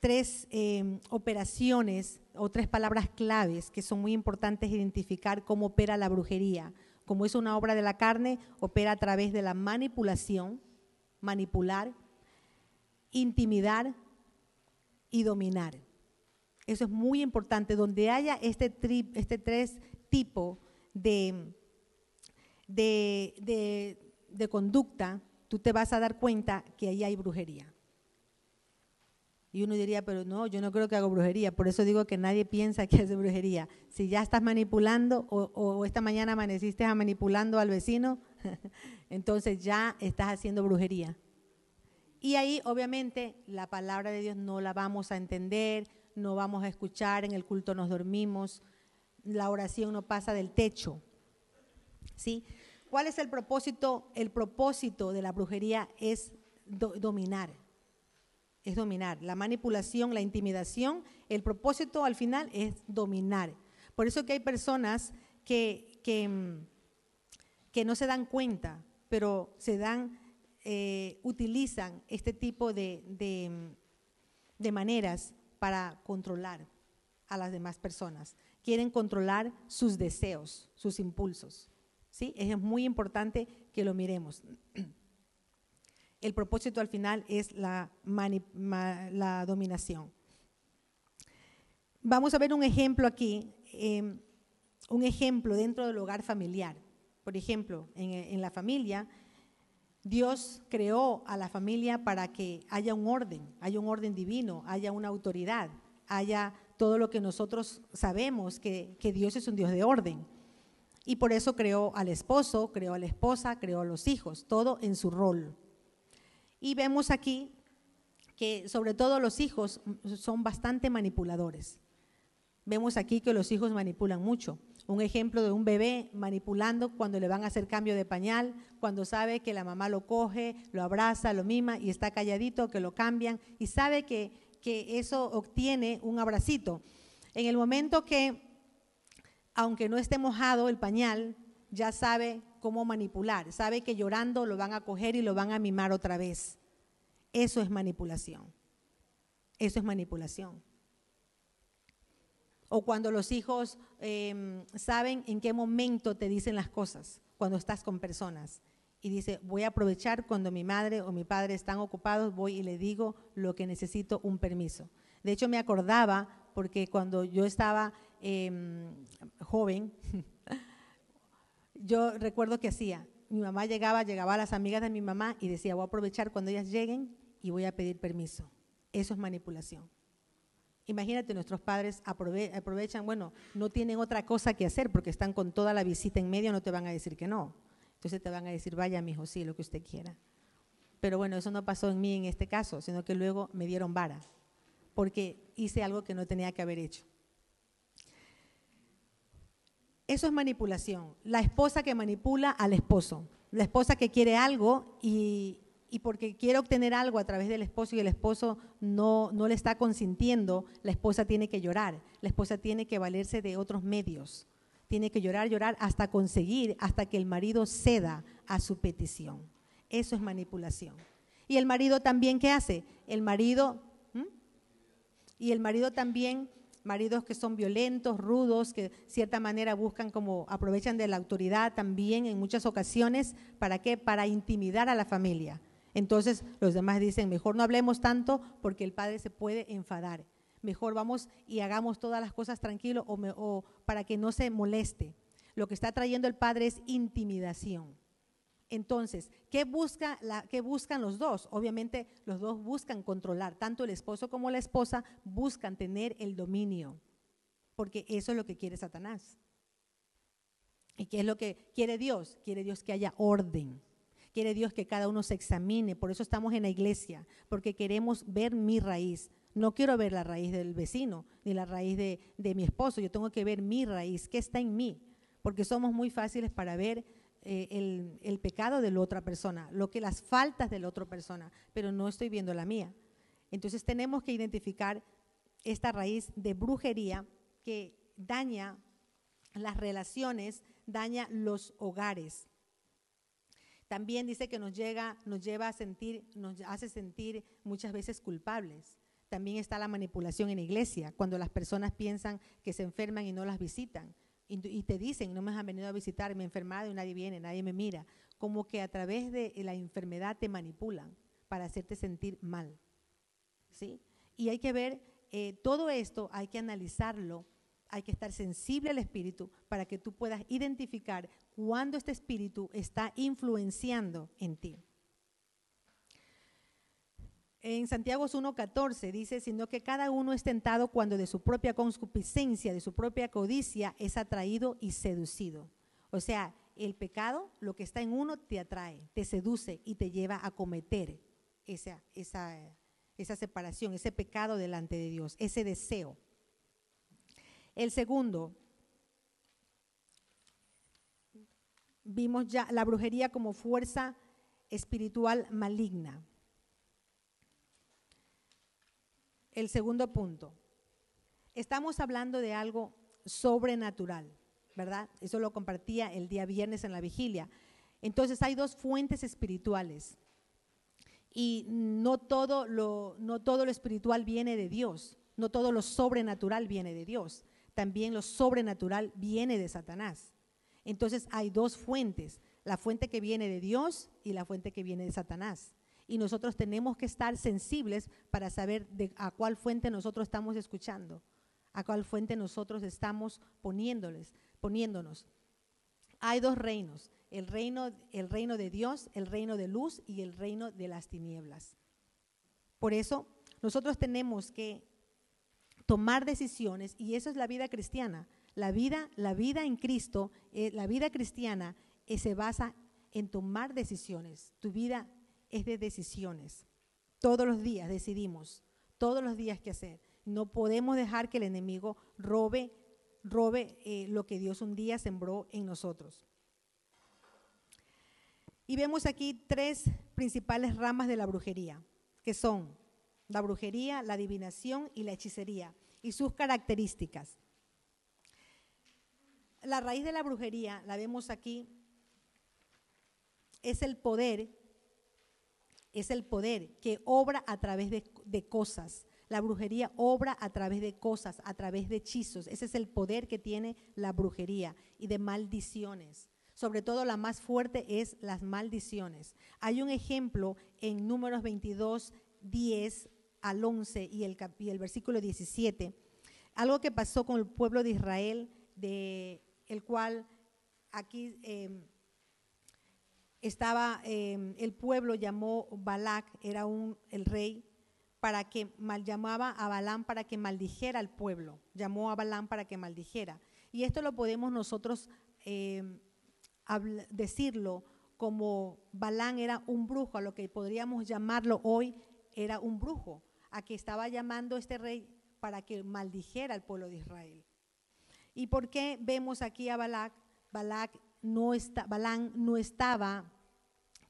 tres eh, operaciones o tres palabras claves que son muy importantes identificar cómo opera la brujería. Como es una obra de la carne, opera a través de la manipulación, manipular, intimidar y dominar. Eso es muy importante. Donde haya este, tri, este tres tipos de, de, de, de conducta, tú te vas a dar cuenta que ahí hay brujería. Y uno diría, pero no, yo no creo que hago brujería. Por eso digo que nadie piensa que hace brujería. Si ya estás manipulando o, o esta mañana amaneciste manipulando al vecino, entonces ya estás haciendo brujería. Y ahí obviamente la palabra de Dios no la vamos a entender, no vamos a escuchar, en el culto nos dormimos, la oración no pasa del techo. ¿Sí? ¿Cuál es el propósito? El propósito de la brujería es do dominar. Es dominar. La manipulación, la intimidación, el propósito al final es dominar. Por eso que hay personas que, que, que no se dan cuenta, pero se dan, eh, utilizan este tipo de, de, de maneras para controlar a las demás personas. Quieren controlar sus deseos, sus impulsos. ¿Sí? Es muy importante que lo miremos. El propósito al final es la, la dominación. Vamos a ver un ejemplo aquí, eh, un ejemplo dentro del hogar familiar. Por ejemplo, en, en la familia, Dios creó a la familia para que haya un orden, haya un orden divino, haya una autoridad, haya todo lo que nosotros sabemos, que, que Dios es un Dios de orden. Y por eso creó al esposo, creó a la esposa, creó a los hijos, todo en su rol. Y vemos aquí que sobre todo los hijos son bastante manipuladores. Vemos aquí que los hijos manipulan mucho. Un ejemplo de un bebé manipulando cuando le van a hacer cambio de pañal, cuando sabe que la mamá lo coge, lo abraza, lo mima y está calladito, que lo cambian y sabe que, que eso obtiene un abracito. En el momento que, aunque no esté mojado el pañal, ya sabe cómo manipular, sabe que llorando lo van a coger y lo van a mimar otra vez. Eso es manipulación. Eso es manipulación o cuando los hijos em, saben en qué momento te dicen las cosas, cuando estás con personas. Y dice, voy a aprovechar cuando mi madre o mi padre están ocupados, voy y le digo lo que necesito, un permiso. De hecho, me acordaba, porque cuando yo estaba em, joven, yo recuerdo que hacía, mi mamá llegaba, llegaba a las amigas de mi mamá y decía, voy a aprovechar cuando ellas lleguen y voy a pedir permiso. Eso es manipulación. Imagínate, nuestros padres aprovechan, bueno, no tienen otra cosa que hacer porque están con toda la visita en medio, no te van a decir que no. Entonces te van a decir, vaya, mi hijo, sí, lo que usted quiera. Pero bueno, eso no pasó en mí en este caso, sino que luego me dieron vara, porque hice algo que no tenía que haber hecho. Eso es manipulación. La esposa que manipula al esposo. La esposa que quiere algo y, porque quiere obtener algo a través del esposo y el esposo no, no le está consintiendo, la esposa tiene que llorar, la esposa tiene que valerse de otros medios, tiene que llorar, llorar hasta conseguir, hasta que el marido ceda a su petición. Eso es manipulación. Y el marido también, ¿qué hace? El marido, y el marido también, maridos que son violentos, rudos, que de cierta manera buscan como, aprovechan de la autoridad también en muchas ocasiones, ¿para qué? Para intimidar a la familia entonces los demás dicen, mejor no hablemos tanto porque el padre se puede enfadar. Mejor vamos y hagamos todas las cosas tranquilo o, para que no se moleste. Lo que está trayendo el padre es intimidación. Entonces, ¿qué, busca ¿qué buscan los dos? Obviamente los dos buscan controlar, tanto el esposo como la esposa buscan tener el dominio, porque eso es lo que quiere Satanás. ¿Y qué es lo que quiere Dios? Quiere Dios que haya orden. Quiere Dios que cada uno se examine. Por eso estamos en la iglesia, porque queremos ver mi raíz. No quiero ver la raíz del vecino, ni la raíz de, mi esposo. Yo tengo que ver mi raíz, qué está en mí. Porque somos muy fáciles para ver eh, el, pecado de la otra persona, lo que las faltas de la otra persona, pero no estoy viendo la mía. Entonces tenemos que identificar esta raíz de brujería que daña las relaciones, daña los hogares. También dice que nos, llega, nos lleva a sentir, nos hace sentir muchas veces culpables. También está la manipulación en iglesia, cuando las personas piensan que se enferman y no las visitan. Y, te dicen, no me han venido a visitar, me enfermado y nadie viene, nadie me mira. Como que a través de la enfermedad te manipulan para hacerte sentir mal. ¿sí? Y hay que ver, eh, todo esto hay que analizarlo hay que estar sensible al espíritu para que tú puedas identificar cuándo este espíritu está influenciando en ti. En Santiago 1.14 dice, sino que cada uno es tentado cuando de su propia concupiscencia, de su propia codicia, es atraído y seducido. O sea, el pecado, lo que está en uno, te atrae, te seduce y te lleva a cometer esa, esa, esa separación, ese pecado delante de Dios, ese deseo. El segundo, vimos ya la brujería como fuerza espiritual maligna. El segundo punto, estamos hablando de algo sobrenatural, ¿verdad? Eso lo compartía el día viernes en la vigilia. Entonces hay dos fuentes espirituales y no todo lo, no todo lo espiritual viene de Dios, no todo lo sobrenatural viene de Dios también lo sobrenatural viene de Satanás. Entonces hay dos fuentes, la fuente que viene de Dios y la fuente que viene de Satanás. Y nosotros tenemos que estar sensibles para saber a cuál fuente nosotros estamos escuchando, a cuál fuente nosotros estamos poniéndoles, poniéndonos. Hay dos reinos, el reino, el reino de Dios, el reino de luz y el reino de las tinieblas. Por eso nosotros tenemos que tomar decisiones y eso es la vida cristiana. La vida, la vida en Cristo, eh, la vida cristiana eh, se basa en tomar decisiones. Tu vida es de decisiones. Todos los días decidimos, todos los días qué hacer. No podemos dejar que el enemigo robe, robe eh, lo que Dios un día sembró en nosotros. Y vemos aquí tres principales ramas de la brujería, que son la brujería, la adivinación y la hechicería, y sus características. La raíz de la brujería, la vemos aquí, es el poder, es el poder que obra a través de, cosas. La brujería obra a través de cosas, a través de hechizos. Ese es el poder que tiene la brujería y de maldiciones. Sobre todo la más fuerte es las maldiciones. Hay un ejemplo en números 22, 10 al 11 y el, y el versículo 17. Algo que pasó con el pueblo de Israel, de el cual aquí eh, estaba, eh, el pueblo llamó Balac, era un, el rey, para que mal, llamaba a Balán para que maldijera al pueblo, llamó a Balán para que maldijera. Y esto lo podemos nosotros eh, decirlo como Balán era un brujo, a lo que podríamos llamarlo hoy era un brujo, a que estaba llamando este rey para que maldijera al pueblo de Israel. ¿Y por qué vemos aquí a Balac? Balac no está, Balán no estaba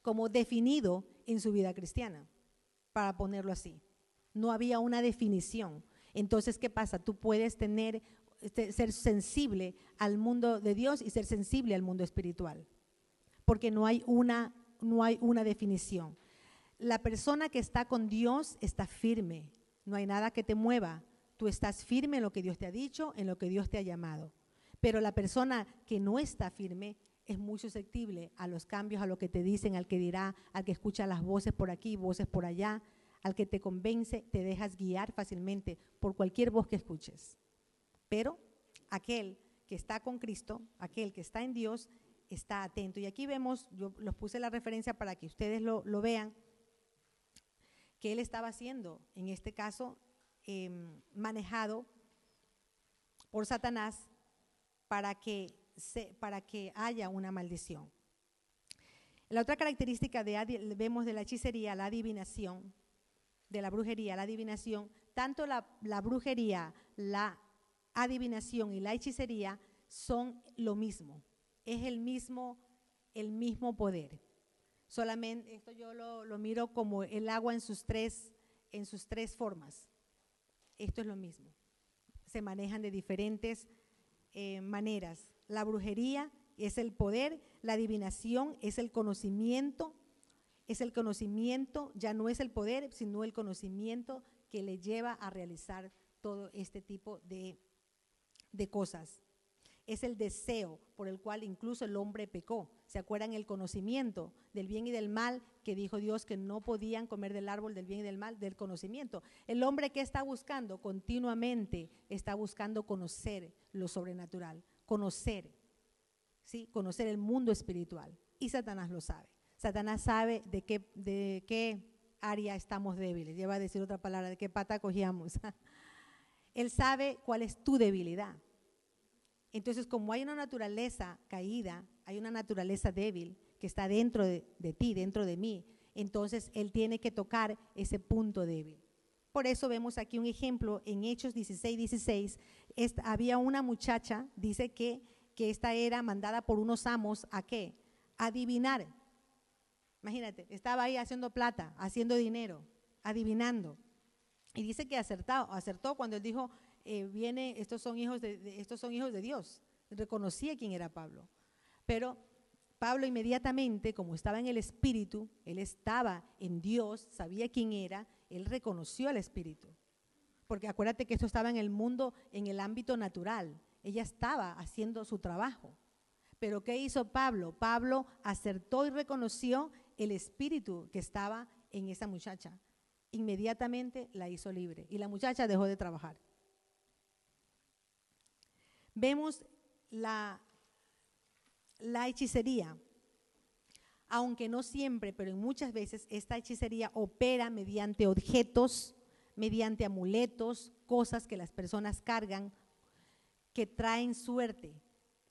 como definido en su vida cristiana, para ponerlo así. No había una definición. Entonces, ¿qué pasa? Tú puedes tener, este, ser sensible al mundo de Dios y ser sensible al mundo espiritual, porque no hay una, no hay una definición. La persona que está con Dios está firme, no hay nada que te mueva, Tú estás firme en lo que Dios te ha dicho, en lo que Dios te ha llamado. Pero la persona que no está firme es muy susceptible a los cambios, a lo que te dicen, al que dirá, al que escucha las voces por aquí, voces por allá, al que te convence, te dejas guiar fácilmente por cualquier voz que escuches. Pero aquel que está con Cristo, aquel que está en Dios, está atento. Y aquí vemos, yo los puse la referencia para que ustedes lo, vean, que él estaba haciendo, en este caso, Em, manejado por Satanás para que, para que haya una maldición. La otra característica de, vemos de la hechicería, la adivinación, de la brujería, la adivinación, tanto la, la brujería, la adivinación y la hechicería son lo mismo. Es el mismo, el mismo poder. Solamente esto yo lo, lo, miro como el agua en sus tres, en sus tres formas. Esto es lo mismo. Se manejan de diferentes eh, maneras. La brujería es el poder, la adivinación es el conocimiento, es el conocimiento, ya no es el poder, sino el conocimiento que le lleva a realizar todo este tipo de, de cosas es el deseo por el cual incluso el hombre pecó. ¿Se acuerdan el conocimiento del bien y del mal que dijo Dios que no podían comer del árbol del bien y del mal, del conocimiento? El hombre que está buscando continuamente está buscando conocer lo sobrenatural, conocer, ¿sí? Conocer el mundo espiritual. Y Satanás lo sabe. Satanás sabe de qué, de qué área estamos débiles. Lleva a decir otra palabra, de qué pata cogíamos. Él sabe cuál es tu debilidad. Entonces, como hay una naturaleza caída, hay una naturaleza débil que está dentro de, ti, dentro de mí, entonces Él tiene que tocar ese punto débil. Por eso vemos aquí un ejemplo en Hechos 16, 16. Había una muchacha, dice que, que esta era mandada por unos amos a qué? Adivinar. Imagínate, estaba ahí haciendo plata, haciendo dinero, adivinando. Y dice que acertó, acertó cuando él dijo, eh, viene, estos son, hijos de, estos son hijos de Dios. Reconocía quién era Pablo. Pero Pablo inmediatamente, como estaba en el Espíritu, él estaba en Dios, sabía quién era, él reconoció al Espíritu. Porque acuérdate que esto estaba en el mundo, en el ámbito natural. Ella estaba haciendo su trabajo. Pero ¿qué hizo Pablo? Pablo acertó y reconoció el espíritu que estaba en esa muchacha. Inmediatamente la hizo libre y la muchacha dejó de trabajar vemos la, la hechicería. Aunque no siempre, pero en muchas veces esta hechicería opera mediante objetos, mediante amuletos, cosas que las personas cargan que traen suerte.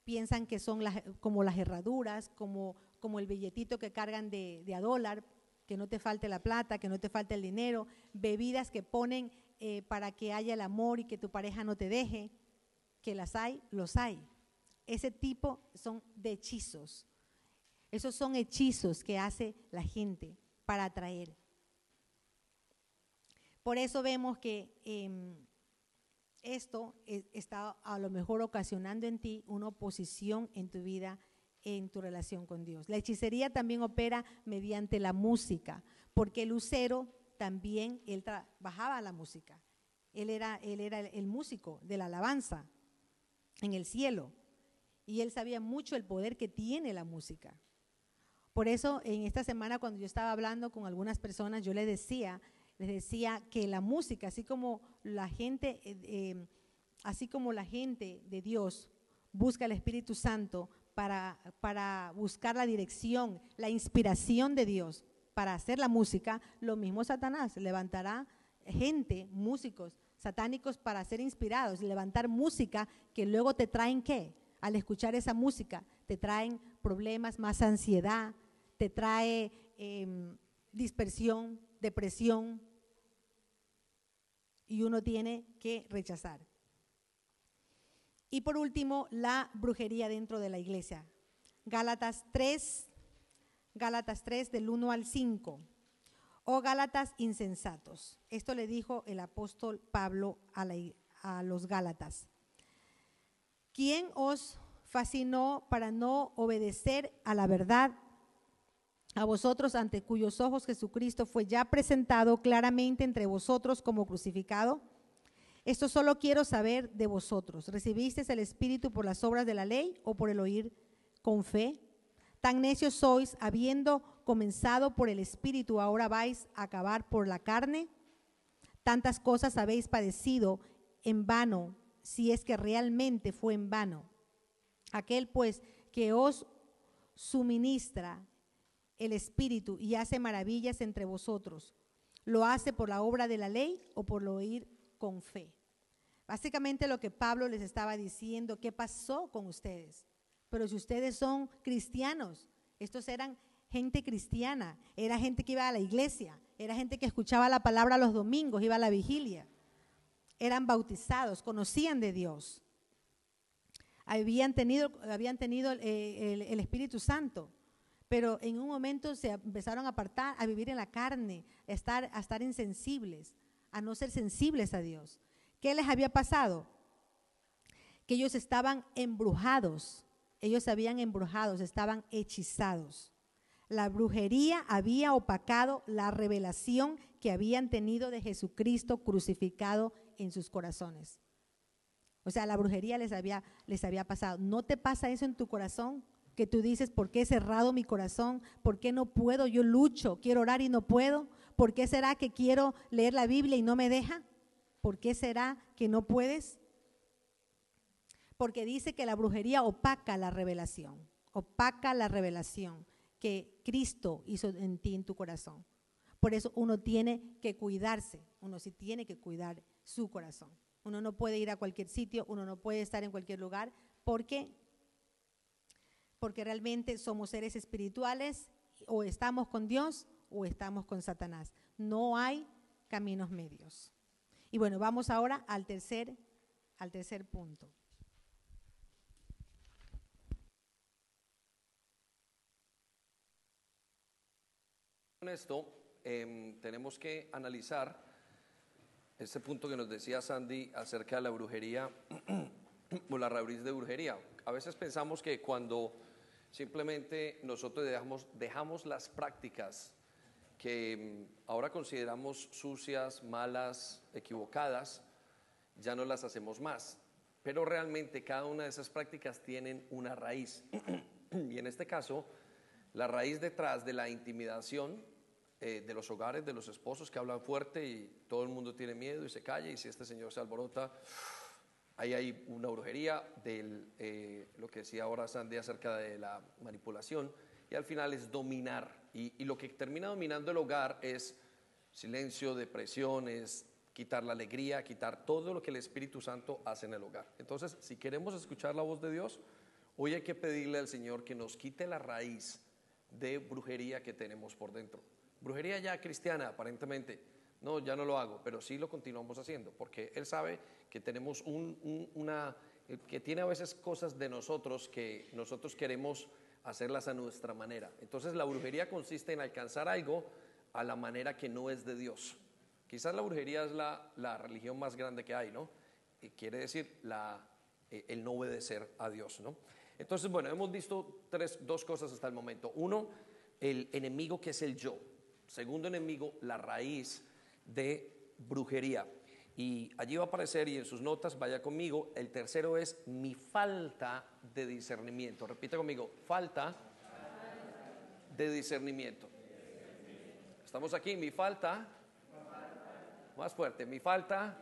Piensan que son las, como las herraduras, como, el billetito que cargan de, a dólar, que no te falte la plata, que no te falte el dinero, bebidas que ponen eh, para que haya el amor y que tu pareja no te deje, que las hay, los hay. Ese tipo son hechizos. Esos son hechizos que hace la gente para atraer. Por eso vemos que em, esto e, está a lo mejor ocasionando en ti una oposición en tu vida, en tu relación con Dios. La hechicería también opera mediante la música, porque Lucero también, él trabajaba la música. Él era, él era el músico de la alabanza en el cielo. Y él sabía mucho el poder que tiene la música. Por eso en esta semana cuando yo estaba hablando con algunas personas, yo les decía, les decía que la música, así como la gente, eh, eh, así como la gente de Dios busca el Espíritu Santo para, para buscar la dirección, la inspiración de Dios para hacer la música, lo mismo Satanás levantará gente, músicos satánicos para ser inspirados, levantar música que luego te traen qué? Al escuchar esa música, te traen problemas, más ansiedad, te trae em, dispersión, depresión, y uno tiene que rechazar. Y por último, la brujería dentro de la iglesia. Gálatas 3, Gálatas 3 del 1 al 5. O Gálatas insensatos. Esto le dijo el apóstol Pablo a, a los Gálatas. ¿Quién os fascinó para no obedecer a la verdad a vosotros ante cuyos ojos Jesucristo fue ya presentado claramente entre vosotros como crucificado? Esto solo quiero saber de vosotros. ¿Recibisteis el Espíritu por las obras de la ley o por el oír con fe? Tan necios sois, habiendo comenzado por el Espíritu, ahora vais a acabar por la carne. Tantas cosas habéis padecido en vano, si es que realmente fue en vano. Aquel pues que os suministra el Espíritu y hace maravillas entre vosotros. ¿Lo hace por la obra de la ley o por lo oír con fe? Básicamente lo que Pablo les estaba diciendo, ¿qué pasó con ustedes? Pero si ustedes son cristianos, estos eran gente cristiana, era gente que iba a la iglesia, era gente que escuchaba la palabra los domingos, iba a la vigilia, eran bautizados, conocían de Dios, habían tenido, habían tenido eh, el Espíritu Santo pero en un momento se empezaron a apartar, a vivir en la carne, a estar, a estar insensibles, a no ser sensibles a Dios. ¿Qué les había pasado? Que ellos estaban embrujados, ellos habían embrujados, estaban hechizados. La brujería había opacado la revelación que habían tenido de Jesucristo crucificado en sus corazones. O sea, la brujería les había, les había pasado. ¿No te pasa eso en tu corazón? Que tú dices, ¿por qué he cerrado mi corazón? ¿Por qué no puedo? Yo lucho, quiero orar y no puedo. ¿Por qué será que quiero leer la Biblia y no me deja? ¿Por qué será que no puedes? Porque dice que la brujería opaca la revelación, opaca la revelación que Cristo hizo en ti, en tu corazón. Por eso uno tiene que cuidarse, uno sí tiene que cuidar su corazón. Uno no puede ir a cualquier sitio, uno no puede estar en cualquier lugar, porque porque realmente somos seres espirituales, o estamos con Dios o estamos con Satanás. No hay caminos medios. Y bueno, vamos ahora al tercer, al tercer punto. Con esto em, tenemos que analizar este punto que nos decía Sandy acerca de la brujería o la raíz de brujería. A veces pensamos que cuando Simplemente nosotros dejamos, las prácticas que mm, ahora consideramos sucias, malas, equivocadas, ya no las hacemos más. Pero realmente cada una de esas prácticas tienen una raíz. y en este caso, la raíz detrás de la intimidación eh, de los hogares, de los esposos que hablan fuerte y todo el mundo tiene miedo y se calla y si este señor se alborota, Ahí hay una brujería de eh, lo que decía ahora Sandy acerca de la manipulación y al final es dominar. Y, lo que termina dominando el hogar es silencio, depresiones, quitar la alegría, quitar todo lo que el Espíritu Santo hace en el hogar. Entonces, si queremos escuchar la voz de Dios, hoy hay que pedirle al Señor que nos quite la raíz de brujería que tenemos por dentro. Brujería ya cristiana, aparentemente. No, ya no lo hago, pero sí lo continuamos haciendo, porque Él sabe que tenemos una, que tiene a veces cosas de nosotros que nosotros queremos hacerlas a nuestra manera. Entonces la brujería consiste en alcanzar algo a la manera que no es de Dios. Quizás la brujería es la, religión más grande que hay, ¿no? Y quiere decir eh, el no obedecer a Dios, ¿no? Entonces, bueno, hemos visto tres, dos cosas hasta el momento. Uno, el enemigo que es el yo. Segundo enemigo, la raíz de brujería. Y allí va a aparecer, y en sus notas, vaya conmigo, el tercero es mi falta de discernimiento. Repita conmigo, falta de discernimiento. Estamos aquí, mi falta, más fuerte, mi falta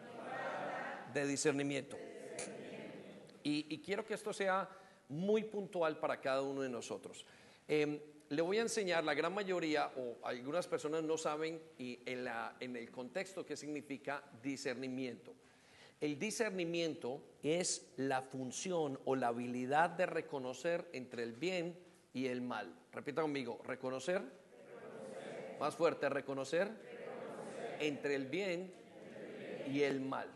de discernimiento. Y, quiero que esto sea muy puntual para cada uno de nosotros. Em, le voy a enseñar, la gran mayoría o algunas personas no saben y en, la, en el contexto qué significa discernimiento. El discernimiento es la función o la habilidad de reconocer entre el bien y el mal. Repita conmigo, reconocer. Más fuerte, reconocer, entre el bien y el mal.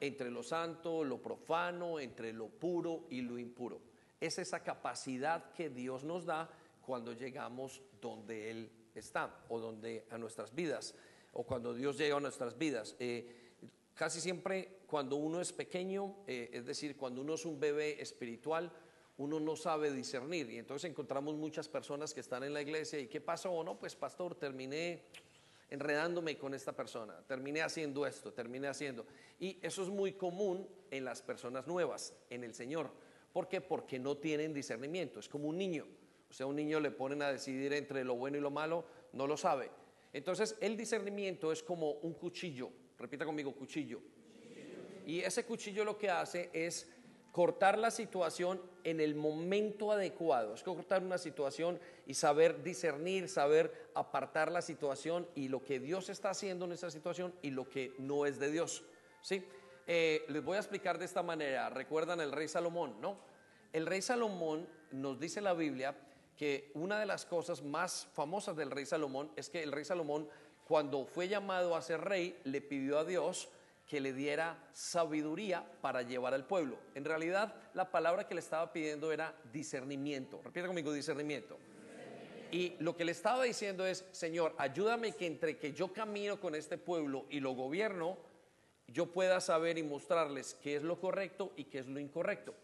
Entre lo santo, lo profano, entre lo puro y lo impuro. Es esa capacidad que Dios nos da cuando llegamos donde Él está o donde a nuestras vidas o cuando Dios llega a nuestras vidas. Eh, casi siempre cuando uno es pequeño, eh, es decir, cuando uno es un bebé espiritual, uno no sabe discernir y entonces encontramos muchas personas que están en la iglesia y ¿qué pasó? No, pues pastor, terminé enredándome con esta persona, terminé haciendo esto, terminé haciendo. Y eso es muy común en las personas nuevas, en el Señor. ¿Por qué? Porque no tienen discernimiento, es como un niño. O sea, un niño le ponen a decidir entre lo bueno y lo malo, no lo sabe. Entonces, el discernimiento es como un cuchillo. Repita conmigo, cuchillo. Y ese cuchillo lo que hace es cortar la situación en el momento adecuado. Es cortar una situación y saber discernir, saber apartar la situación y lo que Dios está haciendo en esa situación y lo que no es de Dios. ¿Sí? Eh, les voy a explicar de esta manera. Recuerdan el rey Salomón, ¿no? El rey Salomón nos dice la Biblia que una de las cosas más famosas del rey Salomón es que el rey Salomón, cuando fue llamado a ser rey, le pidió a Dios que le diera sabiduría para llevar al pueblo. En realidad, la palabra que le estaba pidiendo era discernimiento. Repita conmigo, discernimiento. Y lo que le estaba diciendo es, Señor, ayúdame que entre que yo camino con este pueblo y lo gobierno, yo pueda saber y mostrarles qué es lo correcto y qué es lo incorrecto.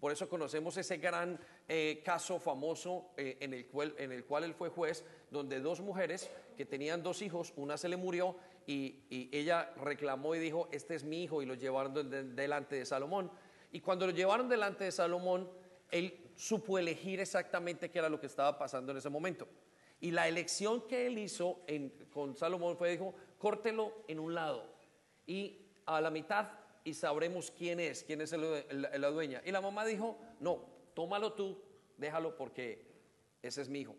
Por eso conocemos ese gran eh, caso famoso eh, en, el cual, en el cual él fue juez, donde dos mujeres que tenían dos hijos, una se le murió y, ella reclamó y dijo, este es mi hijo, y lo llevaron delante de Salomón. Y cuando lo llevaron delante de Salomón, él supo elegir exactamente qué era lo que estaba pasando en ese momento. Y la elección que él hizo con Salomón fue, dijo, córtelo en un lado y a la mitad y sabremos quién es, quién es la dueña. Y la mamá dijo, no, tómalo tú, déjalo porque ese es mi hijo.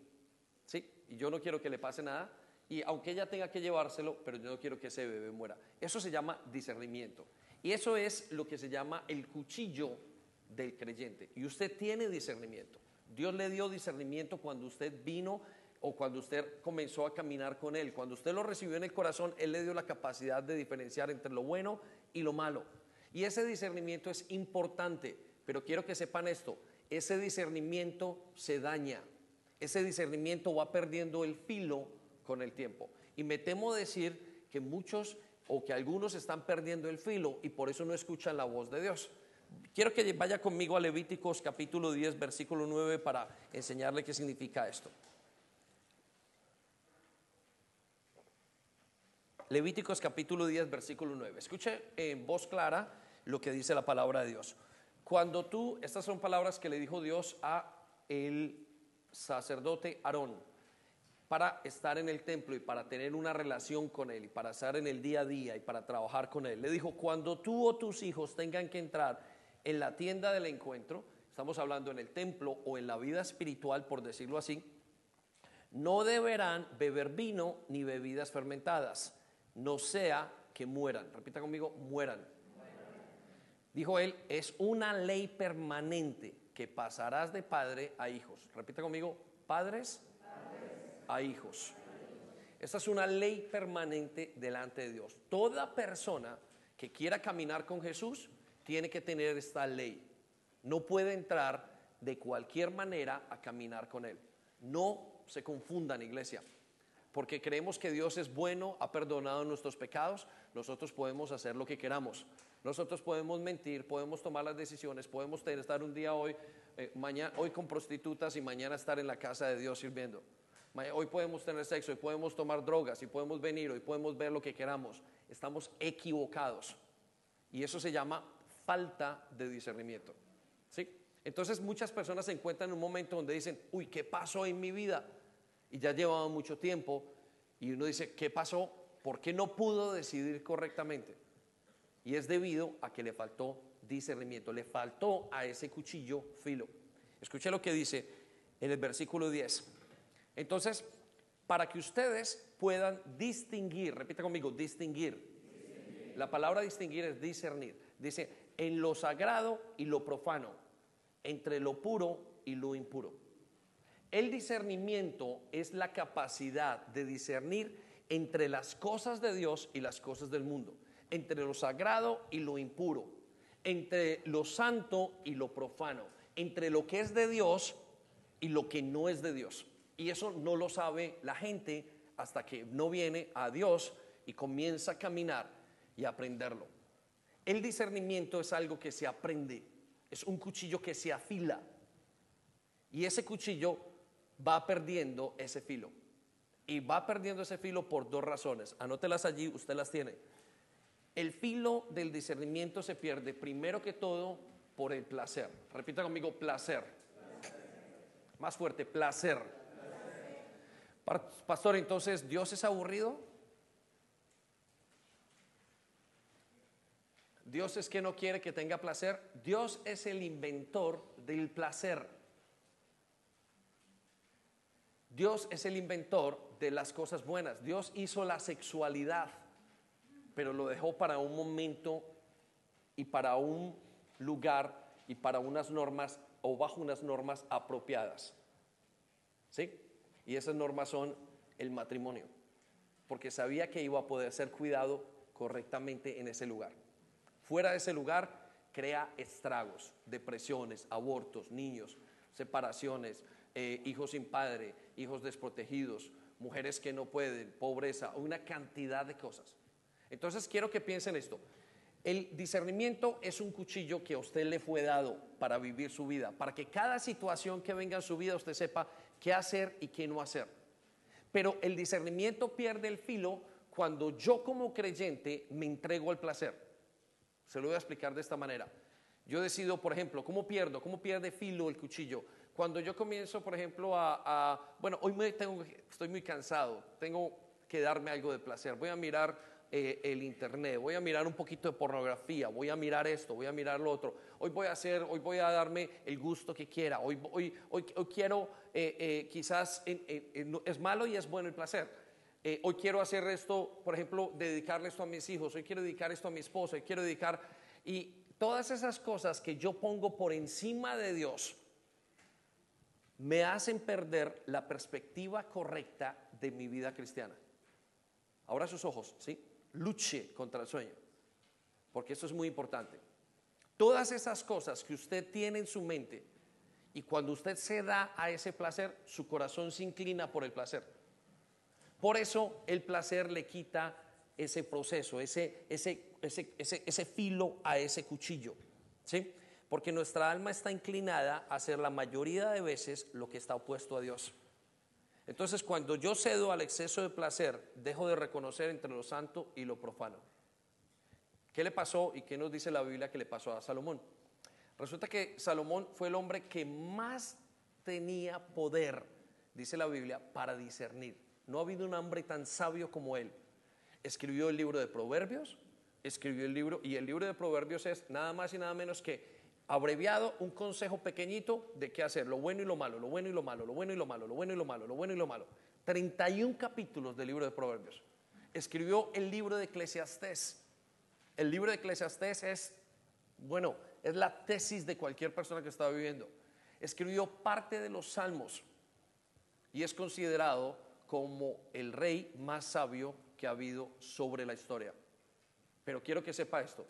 ¿Sí? Y yo no quiero que le pase nada. Y aunque ella tenga que llevárselo, pero yo no quiero que ese bebé muera. Eso se llama discernimiento. Y eso es lo que se llama el cuchillo del creyente. Y usted tiene discernimiento. Dios le dio discernimiento cuando usted vino o cuando usted comenzó a caminar con Él. Cuando usted lo recibió en el corazón, Él le dio la capacidad de diferenciar entre lo bueno y lo malo. Y ese discernimiento es importante, pero quiero que sepan esto, ese discernimiento se daña, ese discernimiento va perdiendo el filo con el tiempo. Y me temo decir que muchos o que algunos están perdiendo el filo y por eso no escuchan la voz de Dios. Quiero que vaya conmigo a Levíticos capítulo 10, versículo 9 para enseñarle qué significa esto. Levíticos capítulo 10, versículo 9. Escuche en voz clara lo que dice la palabra de Dios. Cuando tú, estas son palabras que le dijo Dios a el sacerdote Aarón para estar en el templo y para tener una relación con él y para estar en el día a día y para trabajar con él. Le dijo, cuando tú o tus hijos tengan que entrar en la tienda del encuentro, estamos hablando en el templo o en la vida espiritual, por decirlo así, no deberán beber vino ni bebidas fermentadas no sea que mueran. Repita conmigo, mueran. Dijo él, es una ley permanente que pasarás de padre a hijos. Repita conmigo, padres, a hijos. Esta es una ley permanente delante de Dios. Toda persona que quiera caminar con Jesús tiene que tener esta ley. No puede entrar de cualquier manera a caminar con Él. No se confundan, iglesia, porque creemos que Dios es bueno, ha perdonado nuestros pecados, nosotros podemos hacer lo que queramos. Nosotros podemos mentir, podemos tomar las decisiones, podemos estar un día hoy, eh, mañana, hoy con prostitutas y mañana estar en la casa de Dios sirviendo. Hoy podemos tener sexo y podemos tomar drogas y podemos venir y podemos ver lo que queramos. Estamos equivocados. Y eso se llama falta de discernimiento. ¿Sí? Entonces muchas personas se encuentran en un momento donde dicen, uy, ¿qué pasó en mi vida? Y ya llevaba mucho tiempo y uno dice, ¿qué pasó? ¿Por qué no pudo decidir correctamente? Y es debido a que le faltó discernimiento, le faltó a ese cuchillo filo. Escuche lo que dice en el versículo 10. Entonces, para que ustedes puedan distinguir, repita conmigo, distinguir. La palabra distinguir es discernir. Dice, en lo sagrado y lo profano, entre lo puro y lo impuro. El discernimiento es la capacidad de discernir entre las cosas de Dios y las cosas del mundo, entre lo sagrado y lo impuro, entre lo santo y lo profano, entre lo que es de Dios y lo que no es de Dios. Y eso no lo sabe la gente hasta que no viene a Dios y comienza a caminar y a aprenderlo. El discernimiento es algo que se aprende, es un cuchillo que se afila. Y ese cuchillo va perdiendo ese filo. Y va perdiendo ese filo por dos razones. Anótelas allí, usted las tiene. El filo del discernimiento se pierde primero que todo por el placer. Repita conmigo, placer. Más fuerte, placer. Pastor, entonces, ¿Dios es aburrido? Dios es que no quiere que tenga placer. Dios es el inventor del placer. Dios es el inventor de las cosas buenas. Dios hizo la sexualidad, pero lo dejó para un momento y para un lugar y para unas normas o bajo unas normas apropiadas. ¿Sí? Y esas normas son el matrimonio, porque sabía que iba a poder ser cuidado correctamente en ese lugar. Fuera de ese lugar crea estragos, depresiones, abortos, niños, separaciones, eh, hijos sin padre, hijos desprotegidos, mujeres que no pueden, pobreza, una cantidad de cosas. Entonces quiero que piensen esto. El discernimiento es un cuchillo que a usted le fue dado para vivir su vida, para que cada situación que venga en su vida usted sepa qué hacer y qué no hacer. Pero el discernimiento pierde el filo cuando yo como creyente me entrego al placer. Se lo voy a explicar de esta manera. Yo decido, por ejemplo, ¿cómo pierdo? ¿Cómo pierde filo el cuchillo? Cuando yo comienzo, por ejemplo, a, bueno, hoy me tengo, estoy muy cansado, tengo que darme algo de placer. Voy a mirar eh, el internet, voy a mirar un poquito de pornografía, voy a mirar esto, voy a mirar lo otro. Hoy voy a hacer, hoy voy a darme el gusto que quiera. Hoy, hoy, hoy, quiero, eh, eh, quizás es malo y es bueno el placer. hoy quiero hacer esto, por ejemplo, dedicarle esto a mis hijos. Hoy quiero dedicar esto a mi esposa. Hoy quiero dedicar y todas esas cosas que yo pongo por encima de Dios me hacen perder la perspectiva correcta de mi vida cristiana. Ahora sus ojos, ¿sí? luche contra el sueño, porque eso es muy importante. Todas esas cosas que usted tiene en su mente y cuando usted se da a ese placer, su corazón se inclina por el placer. Por eso el placer le quita ese proceso, ese, ese, ese, ese, filo a ese cuchillo. ¿sí? Porque nuestra alma está inclinada a hacer la mayoría de veces lo que está opuesto a Dios. Entonces, cuando yo cedo al exceso de placer, dejo de reconocer entre lo santo y lo profano. ¿Qué le pasó y qué nos dice la Biblia que le pasó a Salomón? Resulta que Salomón fue el hombre que más tenía poder, dice la Biblia, para discernir. No ha habido un hombre tan sabio como él. Escribió el libro de Proverbios, escribió el libro, y el libro de Proverbios es nada más y nada menos que abreviado, un consejo pequeñito de qué hacer, lo bueno y lo malo, lo bueno y lo malo, lo bueno y lo malo, lo bueno y lo malo, lo bueno y lo malo. 31 capítulos del libro de Proverbios. escribió el libro de Eclesiastés. El libro de Eclesiastés es, bueno, es la tesis de cualquier persona que está viviendo. Escribió parte de los salmos y es considerado como el rey más sabio que ha habido sobre la historia. Pero quiero que sepa esto.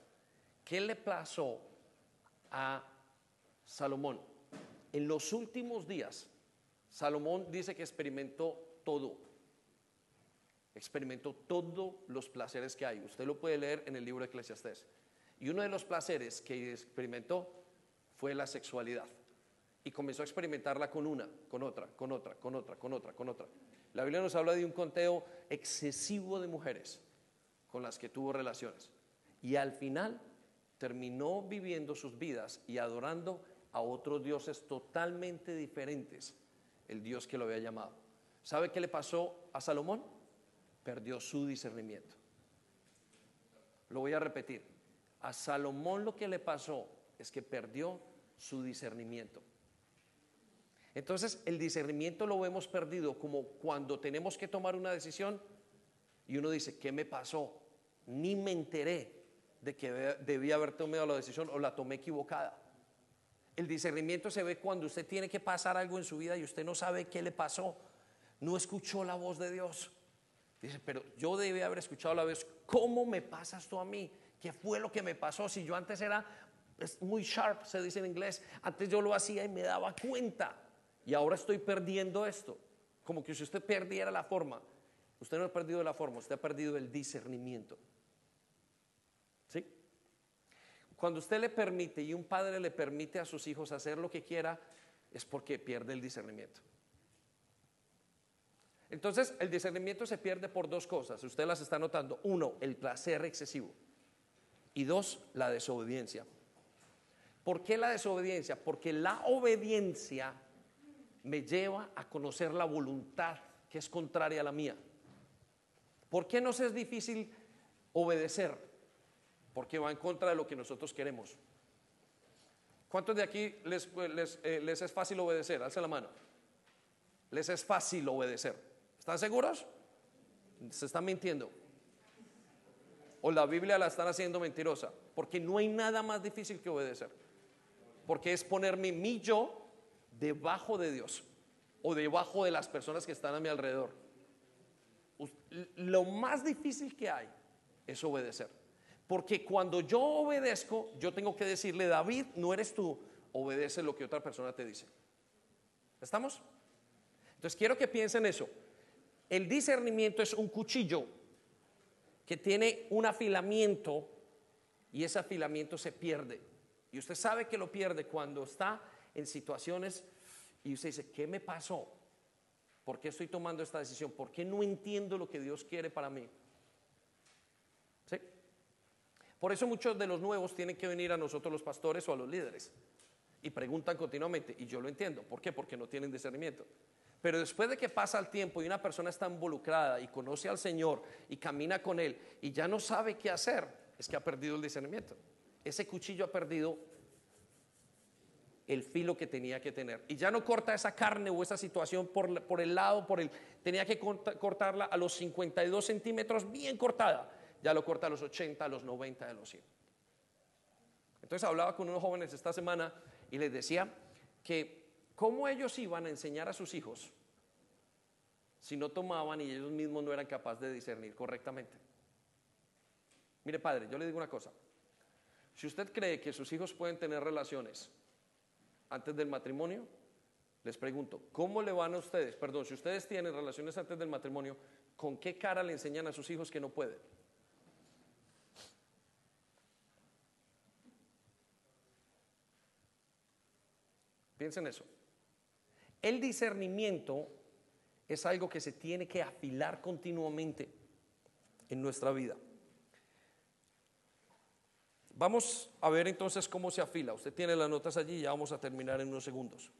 ¿Qué le pasó a Salomón? En los últimos días, Salomón dice que experimentó todo. Experimentó todos los placeres que hay. Usted lo puede leer en el libro de Eclesiastés. Y uno de los placeres que experimentó fue la sexualidad. Y comenzó a experimentarla con una, con otra, con otra, con otra, con otra, con otra. La Biblia nos habla de un conteo excesivo de mujeres con las que tuvo relaciones. Y al final terminó viviendo sus vidas y adorando a otros dioses totalmente diferentes, el Dios que lo había llamado. ¿Sabe qué le pasó a Salomón? Perdió su discernimiento. Lo voy a repetir. A Salomón lo que le pasó es que perdió su discernimiento. Entonces el discernimiento lo hemos perdido como cuando tenemos que tomar una decisión y uno dice, ¿qué me pasó? Ni me enteré de que debía haber tomado la decisión o la tomé equivocada. El discernimiento se ve cuando usted tiene que pasar algo en su vida y usted no sabe qué le pasó. No escuchó la voz de Dios. Dice, pero yo debí haber escuchado la voz. ¿Cómo me pasas tú a mí? ¿Qué fue lo que me pasó? Si yo antes era muy sharp, se dice en inglés. Antes yo lo hacía y me daba cuenta. Y ahora estoy perdiendo esto. Como que si usted perdiera la forma. Usted no ha perdido la forma, usted ha perdido el discernimiento. ¿Sí? Cuando usted le permite y un padre le permite a sus hijos hacer lo que quiera, es porque pierde el discernimiento. Entonces, el discernimiento se pierde por dos cosas. Usted las está notando. Uno, el placer excesivo. Y dos, la desobediencia. ¿Por qué la desobediencia? Porque la obediencia me lleva a conocer la voluntad que es contraria a la mía. ¿Por qué nos es difícil obedecer? Porque va en contra de lo que nosotros queremos. ¿Cuántos de aquí les, eh, les, es fácil obedecer? Alza la mano. Les es fácil obedecer. ¿Están seguros? Se están mintiendo. O la Biblia la están haciendo mentirosa. Porque no hay nada más difícil que obedecer. Porque es ponerme mi yo debajo de Dios o debajo de las personas que están a mi alrededor. Lo más difícil que hay es obedecer. Porque cuando yo obedezco, yo tengo que decirle, David, no eres tú, obedece lo que otra persona te dice. ¿Estamos? Entonces quiero que piensen eso. El discernimiento es un cuchillo que tiene un afilamiento y ese afilamiento se pierde. Y usted sabe que lo pierde cuando está en situaciones y usted dice, ¿qué me pasó? ¿Por qué estoy tomando esta decisión? ¿Por qué no entiendo lo que Dios quiere para mí? ¿Sí? Por eso muchos de los nuevos tienen que venir a nosotros los pastores o a los líderes y preguntan continuamente, y yo lo entiendo. ¿Por qué? Porque no tienen discernimiento. Pero después de que pasa el tiempo y una persona está involucrada y conoce al Señor y camina con Él y ya no sabe qué hacer, es que ha perdido el discernimiento. Ese cuchillo ha perdido el filo que tenía que tener. Y ya no corta esa carne o esa situación por, por el lado, por el... Tenía que cortarla a los 52 centímetros bien cortada. Ya lo corta a los 80, a los 90, a los 100. Entonces hablaba con unos jóvenes esta semana y les decía que cómo ellos iban a enseñar a sus hijos si no tomaban y ellos mismos no eran capaces de discernir correctamente. Mire padre, yo le digo una cosa. Si usted cree que sus hijos pueden tener relaciones antes del matrimonio, les pregunto, ¿cómo le van a ustedes? Perdón, si ustedes tienen relaciones antes del matrimonio, ¿con qué cara le enseñan a sus hijos que no pueden? Piensen eso. El discernimiento es algo que se tiene que afilar continuamente en nuestra vida. Vamos a ver entonces cómo se afila. Usted tiene las notas allí y ya vamos a terminar en unos segundos.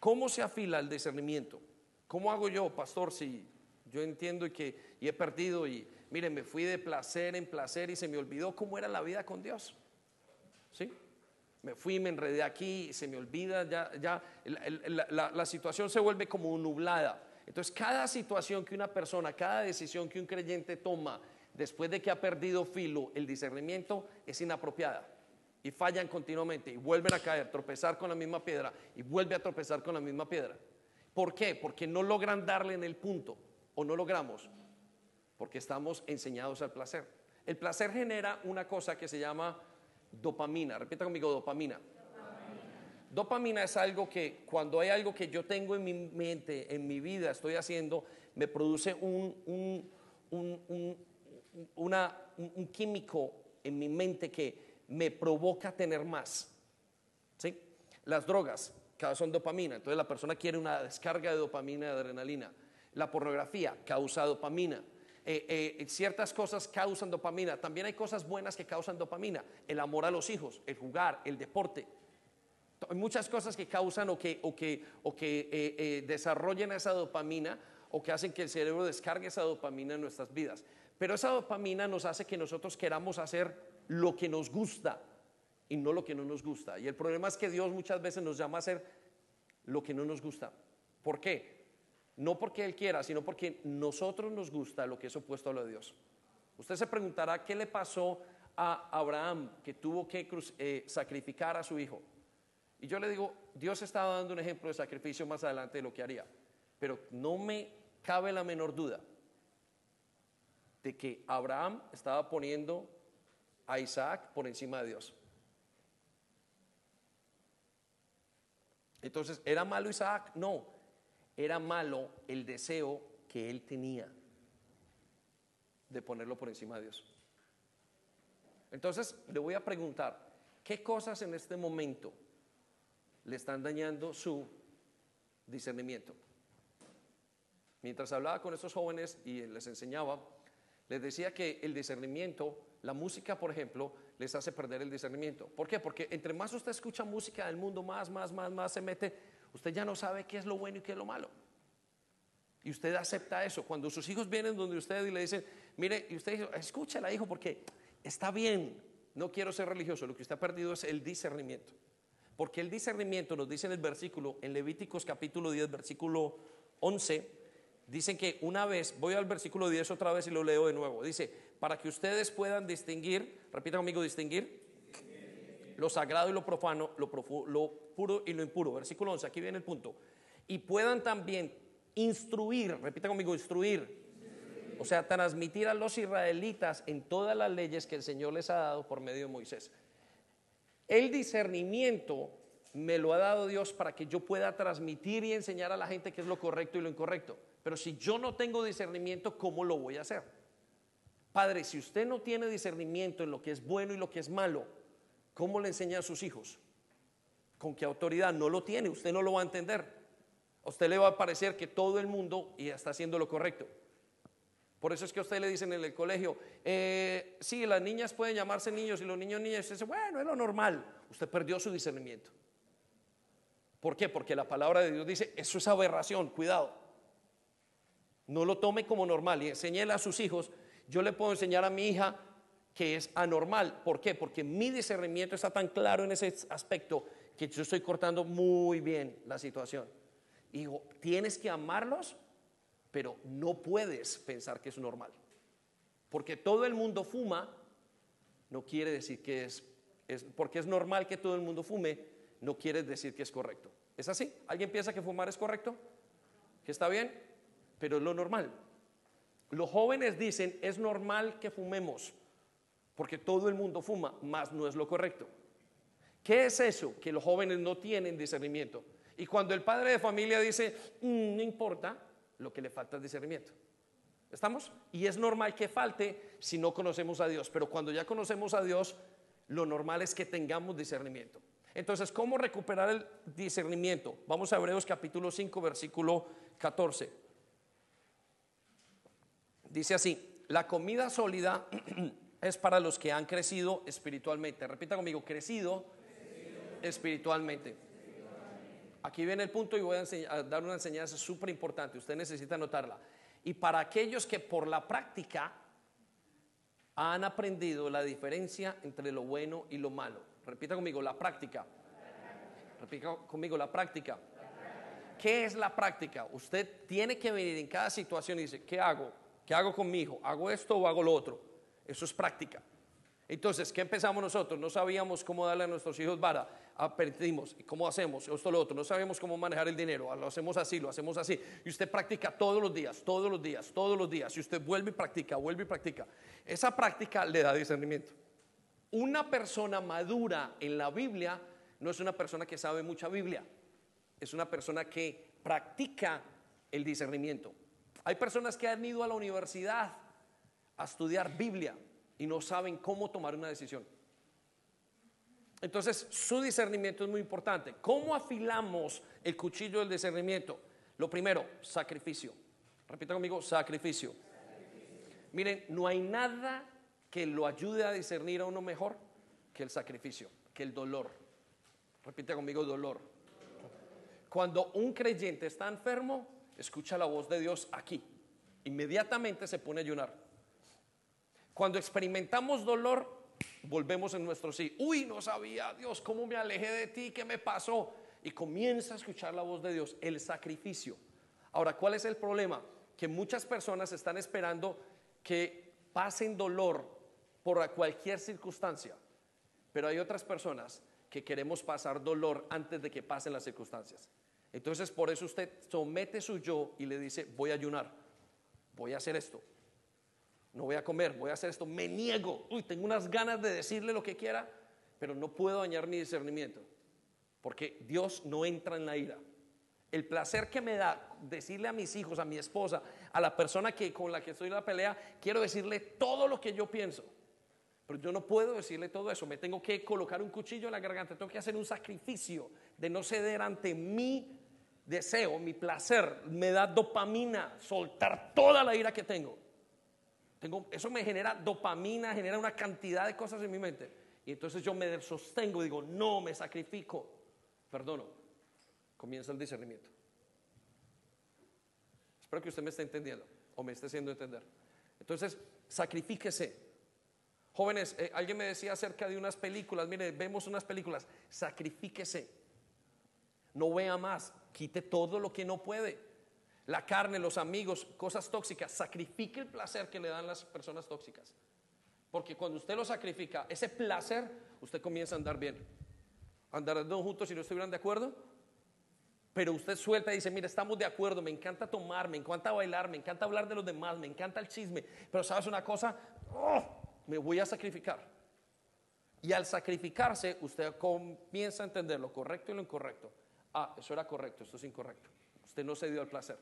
¿Cómo se afila el discernimiento? ¿Cómo hago yo, pastor, si yo entiendo y que he perdido y mire, me fui de placer en placer y se me olvidó cómo era la vida con Dios? ¿Sí? Me fui, me enredé aquí, se me olvida, ya, ya la, la situación se vuelve como nublada. Entonces, cada situación que una persona, cada decisión que un creyente toma después de que ha perdido filo, el discernimiento es inapropiada. Y fallan continuamente y vuelven a caer, tropezar con la misma piedra y vuelve a tropezar con la misma piedra. ¿Por qué? Porque no logran darle en el punto o no logramos. Porque estamos enseñados al placer. El placer genera una cosa que se llama dopamina. Repita conmigo, dopamina. Dopamina es algo que cuando hay algo que yo tengo en mi mente, en mi vida, estoy haciendo, me produce un, un, químico en mi mente que me provoca tener más. ¿Sí? Las drogas son dopamina, entonces la persona quiere una descarga de dopamina, de adrenalina. La pornografía causa dopamina. Eh, eh, ciertas cosas causan dopamina. También hay cosas buenas que causan dopamina. El amor a los hijos, el jugar, el deporte. Hay muchas cosas que causan o que, o que, o que eh, desarrollen esa dopamina o que hacen que el cerebro descargue esa dopamina en nuestras vidas. Pero esa dopamina nos hace que nosotros queramos hacer lo que nos gusta y no lo que no nos gusta. Y el problema es que Dios muchas veces nos llama a hacer lo que no nos gusta. ¿Por qué? No porque Él quiera, sino porque nosotros nos gusta lo que es opuesto a lo de Dios. Usted se preguntará qué le pasó a Abraham que tuvo que eh, sacrificar a su hijo. Y yo le digo, Dios estaba dando un ejemplo de sacrificio más adelante de lo que haría. Pero no me cabe la menor duda de que Abraham estaba poniendo a Isaac por encima de Dios. Entonces, ¿era malo Isaac? No, era malo el deseo que él tenía de ponerlo por encima de Dios. Entonces, le voy a preguntar, ¿qué cosas en este momento le están dañando su discernimiento? Mientras hablaba con estos jóvenes y les enseñaba, les decía que el discernimiento, la música, por ejemplo, les hace perder el discernimiento. ¿Por qué? Porque entre más usted escucha música del mundo, más, más, más, más se mete, usted ya no sabe qué es lo bueno y qué es lo malo. Y usted acepta eso. Cuando sus hijos vienen donde usted y le dicen, mire, y usted dice, escúchala, hijo, porque está bien, no quiero ser religioso, lo que usted ha perdido es el discernimiento. Porque el discernimiento nos dice en el versículo, en Levíticos capítulo 10, versículo 11, Dicen que una vez, voy al versículo 10 otra vez y lo leo de nuevo. Dice, para que ustedes puedan distinguir, repita conmigo, distinguir lo sagrado y lo profano, lo, lo puro y lo impuro. Versículo 11, aquí viene el punto. Y puedan también instruir, repita conmigo, instruir. O sea, transmitir a los israelitas en todas las leyes que el Señor les ha dado por medio de Moisés. El discernimiento me lo ha dado Dios para que yo pueda transmitir y enseñar a la gente qué es lo correcto y lo incorrecto. Pero si yo no tengo discernimiento, ¿cómo lo voy a hacer? Padre, si usted no tiene discernimiento en lo que es bueno y lo que es malo, ¿cómo le enseña a sus hijos? ¿Con qué autoridad? No lo tiene, usted no lo va a entender. A usted le va a parecer que todo el mundo está haciendo lo correcto. Por eso es que a usted le dicen en el colegio, eh, sí, las niñas pueden llamarse niños y los niños niñas. Usted dice, bueno, es lo normal. Usted perdió su discernimiento. ¿Por qué? Porque la palabra de Dios dice, eso es aberración, cuidado. No lo tome como normal y enséñele a sus hijos. Yo le puedo enseñar a mi hija que es anormal. ¿Por qué? Porque mi discernimiento está tan claro en ese aspecto que yo estoy cortando muy bien la situación. Y digo, tienes que amarlos, pero no puedes pensar que es normal. Porque todo el mundo fuma, no quiere decir que es, es, porque es normal que todo el mundo fume, no quiere decir que es correcto. ¿Es así? ¿Alguien piensa que fumar es correcto? ¿Que está bien? pero es lo normal. Los jóvenes dicen, es normal que fumemos, porque todo el mundo fuma, más no es lo correcto. ¿Qué es eso? Que los jóvenes no tienen discernimiento. Y cuando el padre de familia dice, mm, no importa, lo que le falta es discernimiento. ¿Estamos? Y es normal que falte si no conocemos a Dios, pero cuando ya conocemos a Dios, lo normal es que tengamos discernimiento. Entonces, ¿cómo recuperar el discernimiento? Vamos a Hebreos capítulo 5, versículo 14. Dice así, la comida sólida es para los que han crecido espiritualmente. Repita conmigo, crecido, espiritualmente. Aquí viene el punto y voy a, dar una enseñanza súper importante. Usted necesita anotarla. Y para aquellos que por la práctica han aprendido la diferencia entre lo bueno y lo malo. Repita conmigo, la práctica. Repita conmigo, la práctica. ¿qué es la práctica? Usted tiene que venir en cada situación y dice, ¿qué hago? ¿Qué hago con mi hijo? ¿Hago esto o hago lo otro? Eso es práctica. Entonces, ¿qué empezamos nosotros? No sabíamos cómo darle a nuestros hijos vara. Aprendimos. ¿Y cómo hacemos? Esto lo otro. No sabemos cómo manejar el dinero. Lo hacemos así, lo hacemos así. Y usted practica todos los días, todos los días, todos los días. Y usted vuelve y practica, vuelve y practica. Esa práctica le da discernimiento. Una persona madura en la Biblia no es una persona que sabe mucha Biblia. Es una persona que practica el discernimiento. Hay personas que han ido a la universidad a estudiar Biblia y no saben cómo tomar una decisión. Entonces, su discernimiento es muy importante. ¿Cómo afilamos el cuchillo del discernimiento? Lo primero, sacrificio. Repita conmigo, sacrificio. Miren, no hay nada que lo ayude a discernir a uno mejor que el sacrificio, que el dolor. Repite conmigo, dolor. Cuando un creyente está enfermo, escucha la voz de Dios aquí. Inmediatamente se pone a ayunar. Cuando experimentamos dolor, volvemos en nuestro sí. Uy, no sabía, Dios, cómo me alejé de ti, qué me pasó. Y comienza a escuchar la voz de Dios, el sacrificio. Ahora, ¿cuál es el problema? Que muchas personas están esperando que pasen dolor por cualquier circunstancia. Pero hay otras personas que queremos pasar dolor antes de que pasen las circunstancias. Entonces, por eso usted somete su yo y le dice, voy a ayunar, voy a hacer esto, no voy a comer, voy a hacer esto, me niego, uy, tengo unas ganas de decirle lo que quiera, pero no puedo dañar mi discernimiento, porque Dios no entra en la ira. El placer que me da decirle a mis hijos, a mi esposa, a la persona que, con la que estoy en la pelea, quiero decirle todo lo que yo pienso. Pero yo no puedo decirle todo eso. Me tengo que colocar un cuchillo en la garganta. Tengo que hacer un sacrificio de no ceder ante mi deseo, mi placer. Me da dopamina soltar toda la ira que tengo eso me genera dopamina, genera una cantidad de cosas en mi mente. Y entonces yo me sostengo y digo, no, me sacrifico, perdono. Comienza el discernimiento. Espero que usted me esté entendiendo o me esté haciendo entender. Entonces, sacrifíquese. Jóvenes, eh, alguien me decía acerca de unas películas, mire, vemos unas películas, sacrifíquese. No vea más, quite todo lo que no puede la carne, los amigos, cosas tóxicas. Sacrifique el placer que le dan las personas tóxicas. Porque cuando usted lo sacrifica, ese placer, usted comienza a andar bien. Andarán juntos si no estuvieran de acuerdo. Pero usted suelta y dice, mira, estamos de acuerdo, me encanta tomar, me encanta bailar, me encanta hablar de los demás, me encanta el chisme. Pero sabes una cosa, ¡Oh! me voy a sacrificar. Y al sacrificarse, usted comienza a entender lo correcto y lo incorrecto. Ah, eso era correcto, esto es incorrecto. Usted no se dio al placer.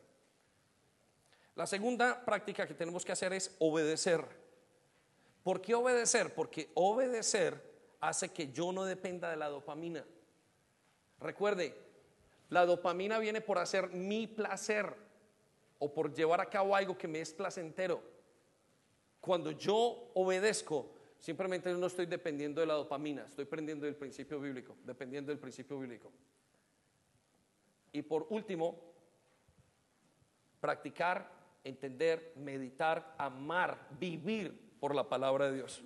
La segunda práctica que tenemos que hacer es obedecer. ¿Por qué obedecer? Porque obedecer hace que yo no dependa de la dopamina. Recuerde, la dopamina viene por hacer mi placer o por llevar a cabo algo que me es placentero. Cuando yo obedezco, simplemente no estoy dependiendo de la dopamina, estoy dependiendo del principio bíblico, dependiendo del principio bíblico. Y por último, practicar entender, meditar, amar, vivir por la palabra de Dios.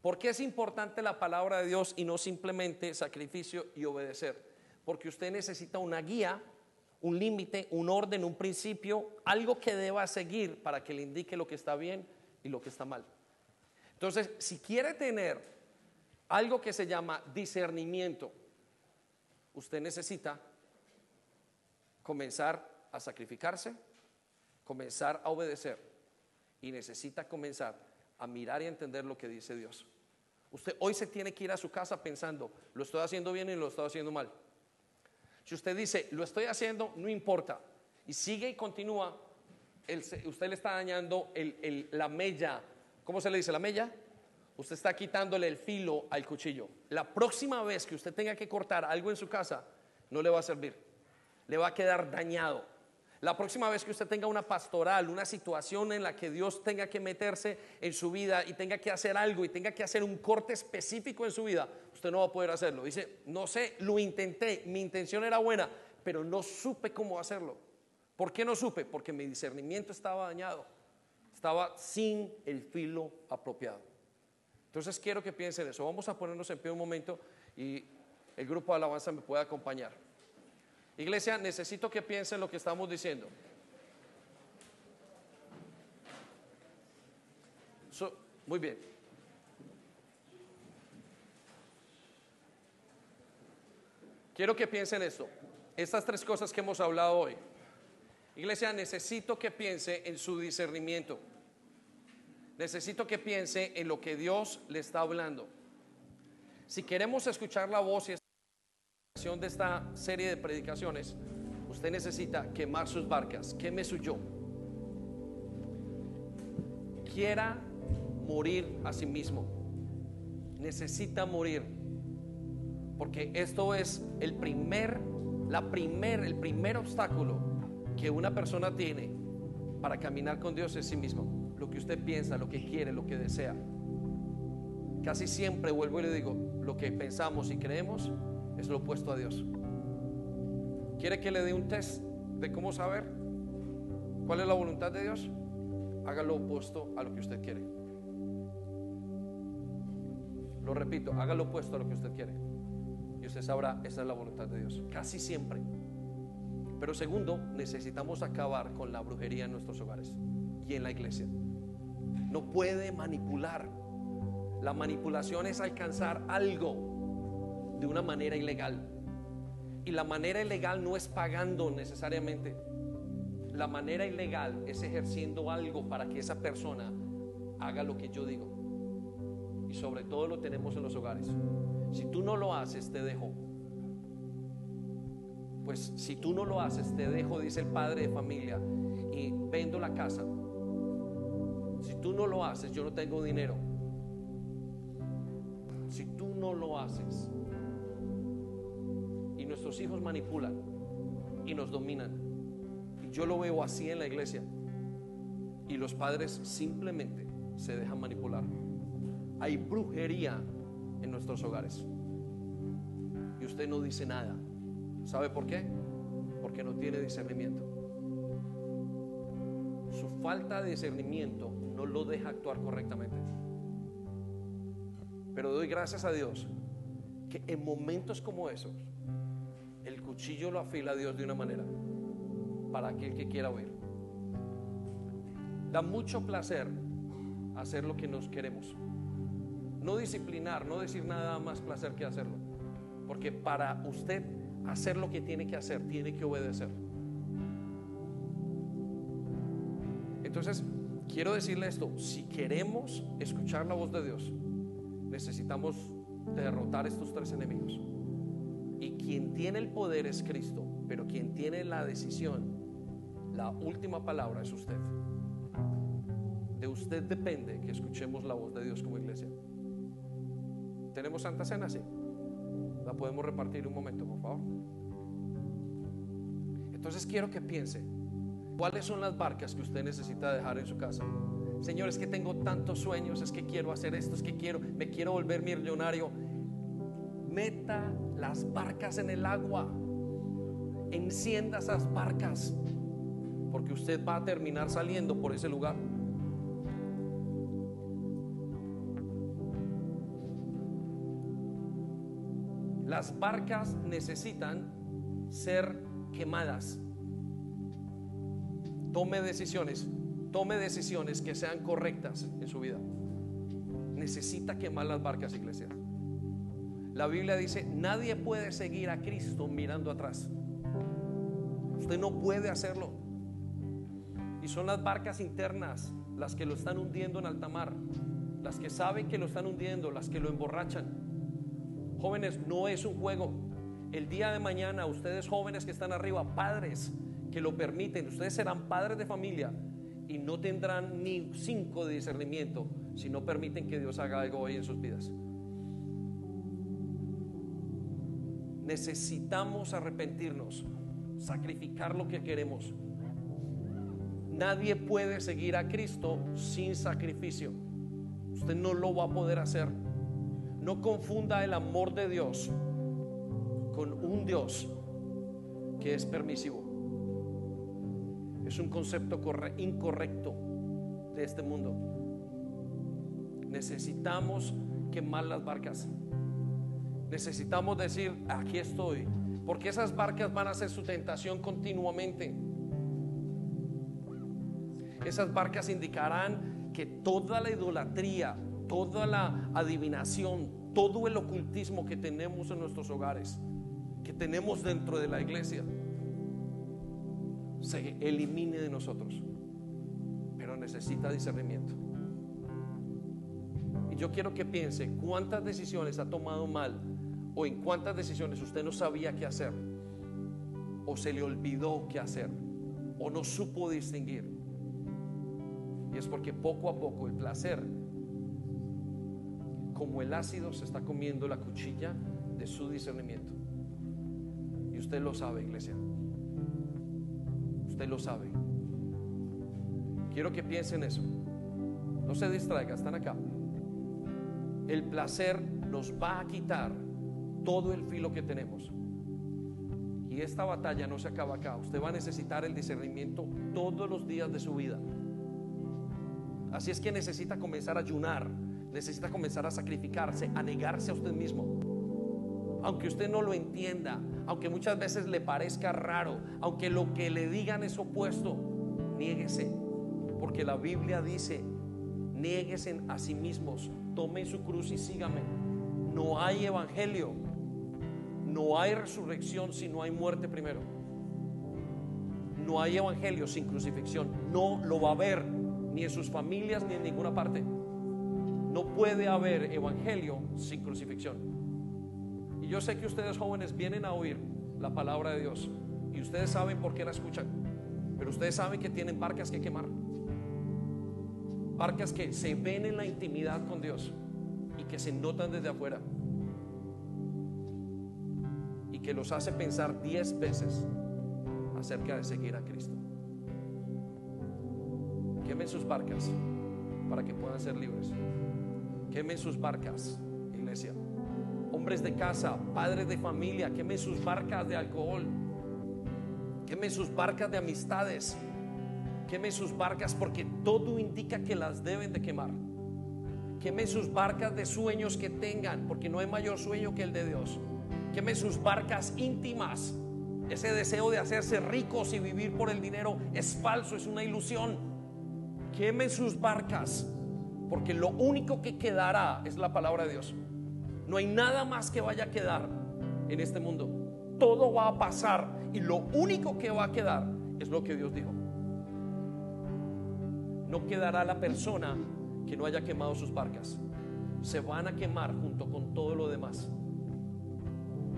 ¿Por qué es importante la palabra de Dios y no simplemente sacrificio y obedecer? Porque usted necesita una guía, un límite, un orden, un principio, algo que deba seguir para que le indique lo que está bien y lo que está mal. Entonces, si quiere tener algo que se llama discernimiento, usted necesita comenzar a sacrificarse, comenzar a obedecer y necesita comenzar a mirar y entender lo que dice Dios. Usted hoy se tiene que ir a su casa pensando, lo estoy haciendo bien y lo estoy haciendo mal. Si usted dice, lo estoy haciendo, no importa, y sigue y continúa, usted le está dañando la mella. ¿Cómo se le dice la mella? Usted está quitándole el filo al cuchillo. La próxima vez que usted tenga que cortar algo en su casa, no le va a servir. Le va a quedar dañado. La próxima vez que usted tenga una pastoral, una situación en la que Dios tenga que meterse en su vida y tenga que hacer algo y tenga que hacer un corte específico en su vida, usted no va a poder hacerlo. Dice, no sé, lo intenté, mi intención era buena, pero no supe cómo hacerlo. ¿Por qué no supe? Porque mi discernimiento estaba dañado, estaba sin el filo apropiado. Entonces quiero que piensen eso. Vamos a ponernos en pie un momento y el grupo de alabanza me puede acompañar. Iglesia, necesito que piensen lo que estamos diciendo. Muy bien. Quiero que piensen esto. Estas tres cosas que hemos hablado hoy. Iglesia, necesito que piense en su discernimiento. Necesito que piense en lo que Dios le está hablando. Si queremos escuchar la voz y de esta serie de predicaciones, usted necesita quemar sus barcas, queme su yo. Quiera morir a sí mismo. Necesita morir. Porque esto es el primer, la primer, el primer obstáculo que una persona tiene para caminar con Dios es sí mismo. Lo que usted piensa, lo que quiere, lo que desea. Casi siempre vuelvo y le digo, lo que pensamos y creemos lo opuesto a Dios. ¿Quiere que le dé un test de cómo saber cuál es la voluntad de Dios? Haga lo opuesto a lo que usted quiere. Lo repito, haga lo opuesto a lo que usted quiere. Y usted sabrá, esa es la voluntad de Dios. Casi siempre. Pero segundo, necesitamos acabar con la brujería en nuestros hogares y en la iglesia. No puede manipular. La manipulación es alcanzar algo de una manera ilegal. Y la manera ilegal no es pagando necesariamente. La manera ilegal es ejerciendo algo para que esa persona haga lo que yo digo. Y sobre todo lo tenemos en los hogares. Si tú no lo haces, te dejo. Pues si tú no lo haces, te dejo, dice el padre de familia, y vendo la casa. Si tú no lo haces, yo no tengo dinero. Si tú no lo haces, nuestros hijos manipulan y nos dominan, yo lo veo así en la iglesia, y los padres simplemente se dejan manipular. Hay brujería en nuestros hogares. Y usted no dice nada. ¿Sabe por qué? Porque no tiene discernimiento. Su falta de discernimiento no lo deja actuar correctamente. Pero doy gracias a Dios que en momentos como esos, cuchillo lo afila Dios de una manera para aquel que quiera oír. Da mucho placer hacer lo que nos queremos. No disciplinar, no decir nada más placer que hacerlo. Porque para usted hacer lo que tiene que hacer, tiene que obedecer. Entonces, quiero decirle esto, si queremos escuchar la voz de Dios, necesitamos derrotar estos tres enemigos. Quien tiene el poder es Cristo, pero quien tiene la decisión, la última palabra es usted. De usted depende que escuchemos la voz de Dios como iglesia. ¿Tenemos Santa Cena? Sí. La podemos repartir un momento, por favor. Entonces quiero que piense, ¿cuáles son las barcas que usted necesita dejar en su casa? Señor, es que tengo tantos sueños, es que quiero hacer esto, es que quiero, me quiero volver millonario. Meta las barcas en el agua. Encienda esas barcas, porque usted va a terminar saliendo por ese lugar. Las barcas necesitan ser quemadas. Tome decisiones, tome decisiones que sean correctas en su vida. Necesita quemar las barcas, iglesia. La Biblia dice, nadie puede seguir a Cristo mirando atrás. Usted no puede hacerlo. Y son las barcas internas las que lo están hundiendo en alta mar, las que saben que lo están hundiendo, las que lo emborrachan. Jóvenes, no es un juego. El día de mañana, ustedes jóvenes que están arriba, padres que lo permiten, ustedes serán padres de familia y no tendrán ni cinco de discernimiento si no permiten que Dios haga algo hoy en sus vidas. Necesitamos arrepentirnos, sacrificar lo que queremos. Nadie puede seguir a Cristo sin sacrificio. Usted no lo va a poder hacer. No confunda el amor de Dios con un Dios que es permisivo. Es un concepto incorrecto de este mundo. Necesitamos quemar las barcas. Necesitamos decir, aquí estoy. Porque esas barcas van a ser su tentación continuamente. Esas barcas indicarán que toda la idolatría, toda la adivinación, todo el ocultismo que tenemos en nuestros hogares, que tenemos dentro de la iglesia, se elimine de nosotros. Pero necesita discernimiento. Y yo quiero que piense cuántas decisiones ha tomado mal o en cuántas decisiones usted no sabía qué hacer o se le olvidó qué hacer o no supo distinguir. Y es porque poco a poco el placer, como el ácido, se está comiendo la cuchilla de su discernimiento. Y usted lo sabe, iglesia. Usted lo sabe. Quiero que piensen eso. No se distraiga, están acá. El placer nos va a quitar todo el filo que tenemos. Y esta batalla no se acaba acá. Usted va a necesitar el discernimiento todos los días de su vida. Así es que necesita comenzar a ayunar, necesita comenzar a sacrificarse, a negarse a usted mismo. Aunque usted no lo entienda, aunque muchas veces le parezca raro, aunque lo que le digan es opuesto, niéguese. Porque la Biblia dice, niéguese a sí mismos, tomen su cruz y sígame. No hay evangelio, no hay resurrección si no hay muerte primero. No hay evangelio sin crucifixión, no lo va a haber ni en sus familias, ni en ninguna parte. No puede haber evangelio sin crucifixión. Y yo sé que ustedes jóvenes vienen a oír la palabra de Dios y ustedes saben por qué la escuchan, pero ustedes saben que tienen barcas que quemar. Barcas que se ven en la intimidad con Dios y que se notan desde afuera. Que los hace pensar diez veces acerca de seguir a Cristo. Quemen sus barcas para que puedan ser libres. Quemen sus barcas, iglesia. Hombres de casa, padres de familia, quemen sus barcas de alcohol. Quemen sus barcas de amistades. Quemen sus barcas porque todo indica que las deben de quemar. Quemen sus barcas de sueños que tengan, porque no hay mayor sueño que el de Dios. Quemen sus barcas íntimas. Ese deseo de hacerse ricos y vivir por el dinero es falso, es una ilusión quemen sus barcas, porque lo único que quedará es la palabra de Dios. No hay nada más que vaya a quedar en este mundo. Todo va a pasar y lo único que va a quedar es lo que Dios dijo. No quedará la persona que no haya quemado sus barcas. Se van a quemar junto con todo lo demás.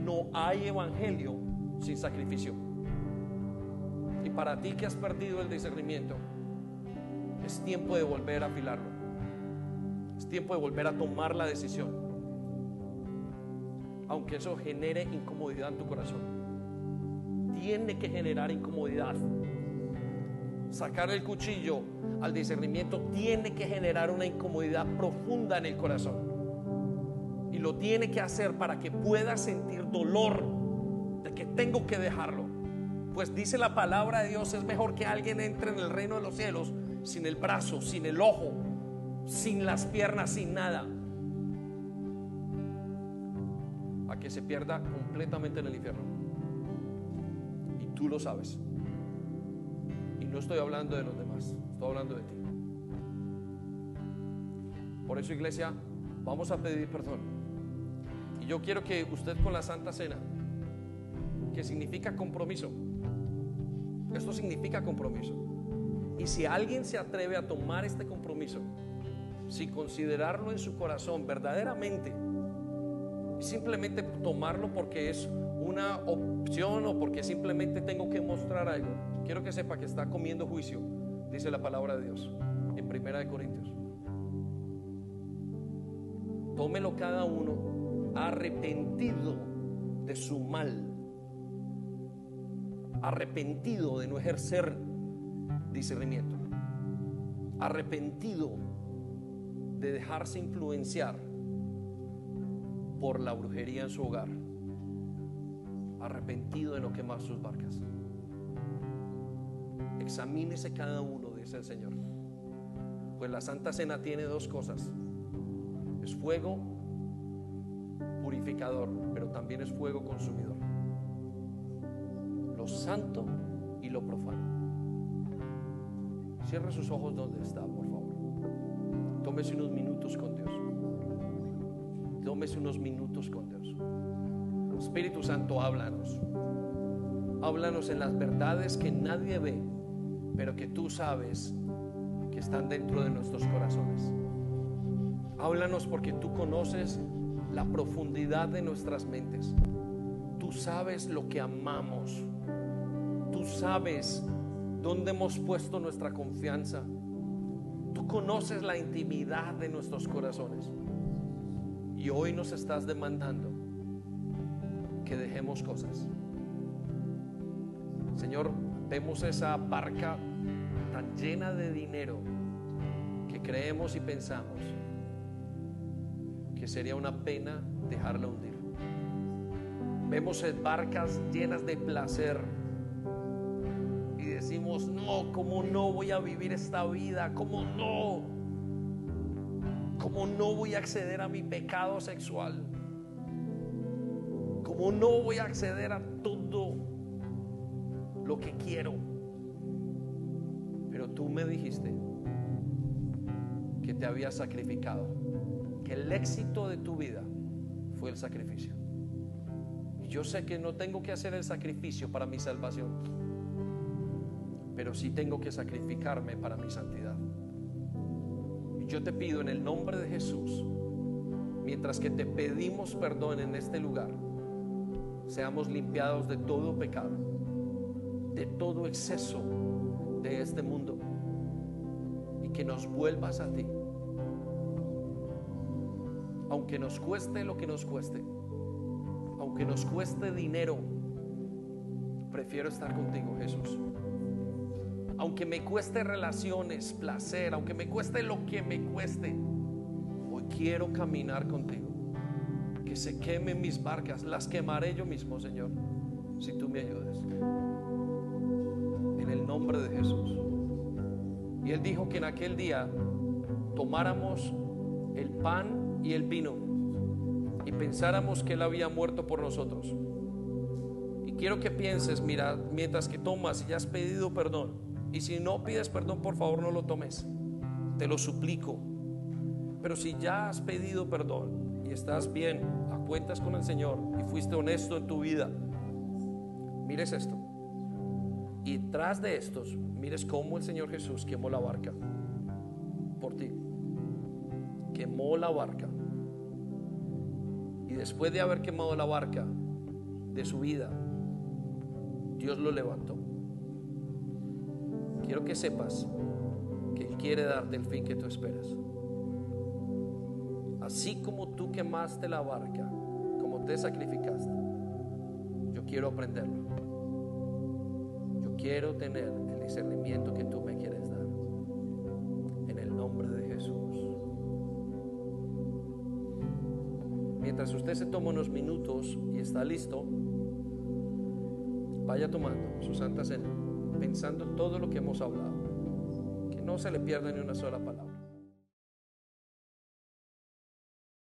No hay evangelio sin sacrificio. Y para ti que has perdido el discernimiento, es tiempo de volver a afilarlo. Es tiempo de volver a tomar la decisión. Aunque eso genere incomodidad en tu corazón. Tiene que generar incomodidad. Sacar el cuchillo al discernimiento tiene que generar una incomodidad profunda en el corazón. Y lo tiene que hacer para que pueda sentir dolor de que tengo que dejarlo. Pues dice la palabra de Dios, es mejor que alguien entre en el reino de los cielos sin el brazo, sin el ojo, sin las piernas, sin nada. A que se pierda completamente en el infierno. Y tú lo sabes. Y no estoy hablando de los demás, estoy hablando de ti. Por eso, iglesia, vamos a pedir perdón. Yo quiero que usted con la Santa Cena, que significa compromiso, esto significa compromiso. Y si alguien se atreve a tomar este compromiso, sin considerarlo en su corazón verdaderamente, simplemente tomarlo porque es una opción o porque simplemente tengo que mostrar algo, quiero que sepa que está comiendo juicio, dice la palabra de Dios en Primera de Corintios. Tómelo cada uno arrepentido de su mal, arrepentido de no ejercer discernimiento, arrepentido de dejarse influenciar por la brujería en su hogar, arrepentido de no quemar sus barcas. Examínese cada uno, dice el Señor. Pues la Santa Cena tiene dos cosas. Es fuego purificador, pero también es fuego consumidor. lo santo y lo profano. Cierre sus ojos donde está, por favor. Tómese unos minutos con Dios. Tómese unos minutos con Dios. Espíritu Santo, háblanos. Háblanos en las verdades que nadie ve, pero que tú sabes que están dentro de nuestros corazones. Háblanos porque tú conoces la profundidad de nuestras mentes. Tú sabes lo que amamos. Tú sabes dónde hemos puesto nuestra confianza. Tú conoces la intimidad de nuestros corazones. Y hoy nos estás demandando que dejemos cosas. Señor, vemos esa barca tan llena de dinero que creemos y pensamos sería una pena dejarla hundir. Vemos barcas llenas de placer y decimos, no, ¿cómo no voy a vivir esta vida? ¿Cómo no? ¿Cómo no voy a acceder a mi pecado sexual? ¿Cómo no voy a acceder a todo lo que quiero? Pero tú me dijiste que te había sacrificado, que el éxito de tu vida fue el sacrificio. Yo sé que no tengo que hacer el sacrificio para mi salvación, pero sí tengo que sacrificarme para mi santidad. Yo te pido en el nombre de Jesús, mientras que te pedimos perdón en este lugar, seamos limpiados de todo pecado, de todo exceso de este mundo y que nos vuelvas a ti. Aunque nos cueste lo que nos cueste aunque nos cueste dinero, prefiero estar contigo, Jesús. Aunque me cueste relaciones, placer, aunque me cueste lo que me cueste, hoy quiero caminar contigo. Que se quemen mis barcas, las quemaré yo mismo, Señor, si tú me ayudas. En el nombre de Jesús. Y Él dijo que en aquel día tomáramos el pan y el vino y pensáramos que Él había muerto por nosotros. Y quiero que pienses, mira, mientras que tomas y ya has pedido perdón, y si no pides perdón, por favor no lo tomes, te lo suplico. Pero si ya has pedido perdón y estás bien, a cuentas con el Señor y fuiste honesto en tu vida, mires esto. Y tras de estos, mires cómo el Señor Jesús quemó la barca La barca después de haber quemado la barca de su vida, Dios lo levantó. Quiero que sepas que Él quiere darte el fin que tú esperas. Así como tú quemaste la barca, como te sacrificaste, yo quiero aprenderlo. Yo quiero tener el discernimiento que tú me quieres mientras usted se toma unos minutos y está listo, vaya tomando su santa cena, pensando todo lo que hemos hablado, que no se le pierda ni una sola palabra.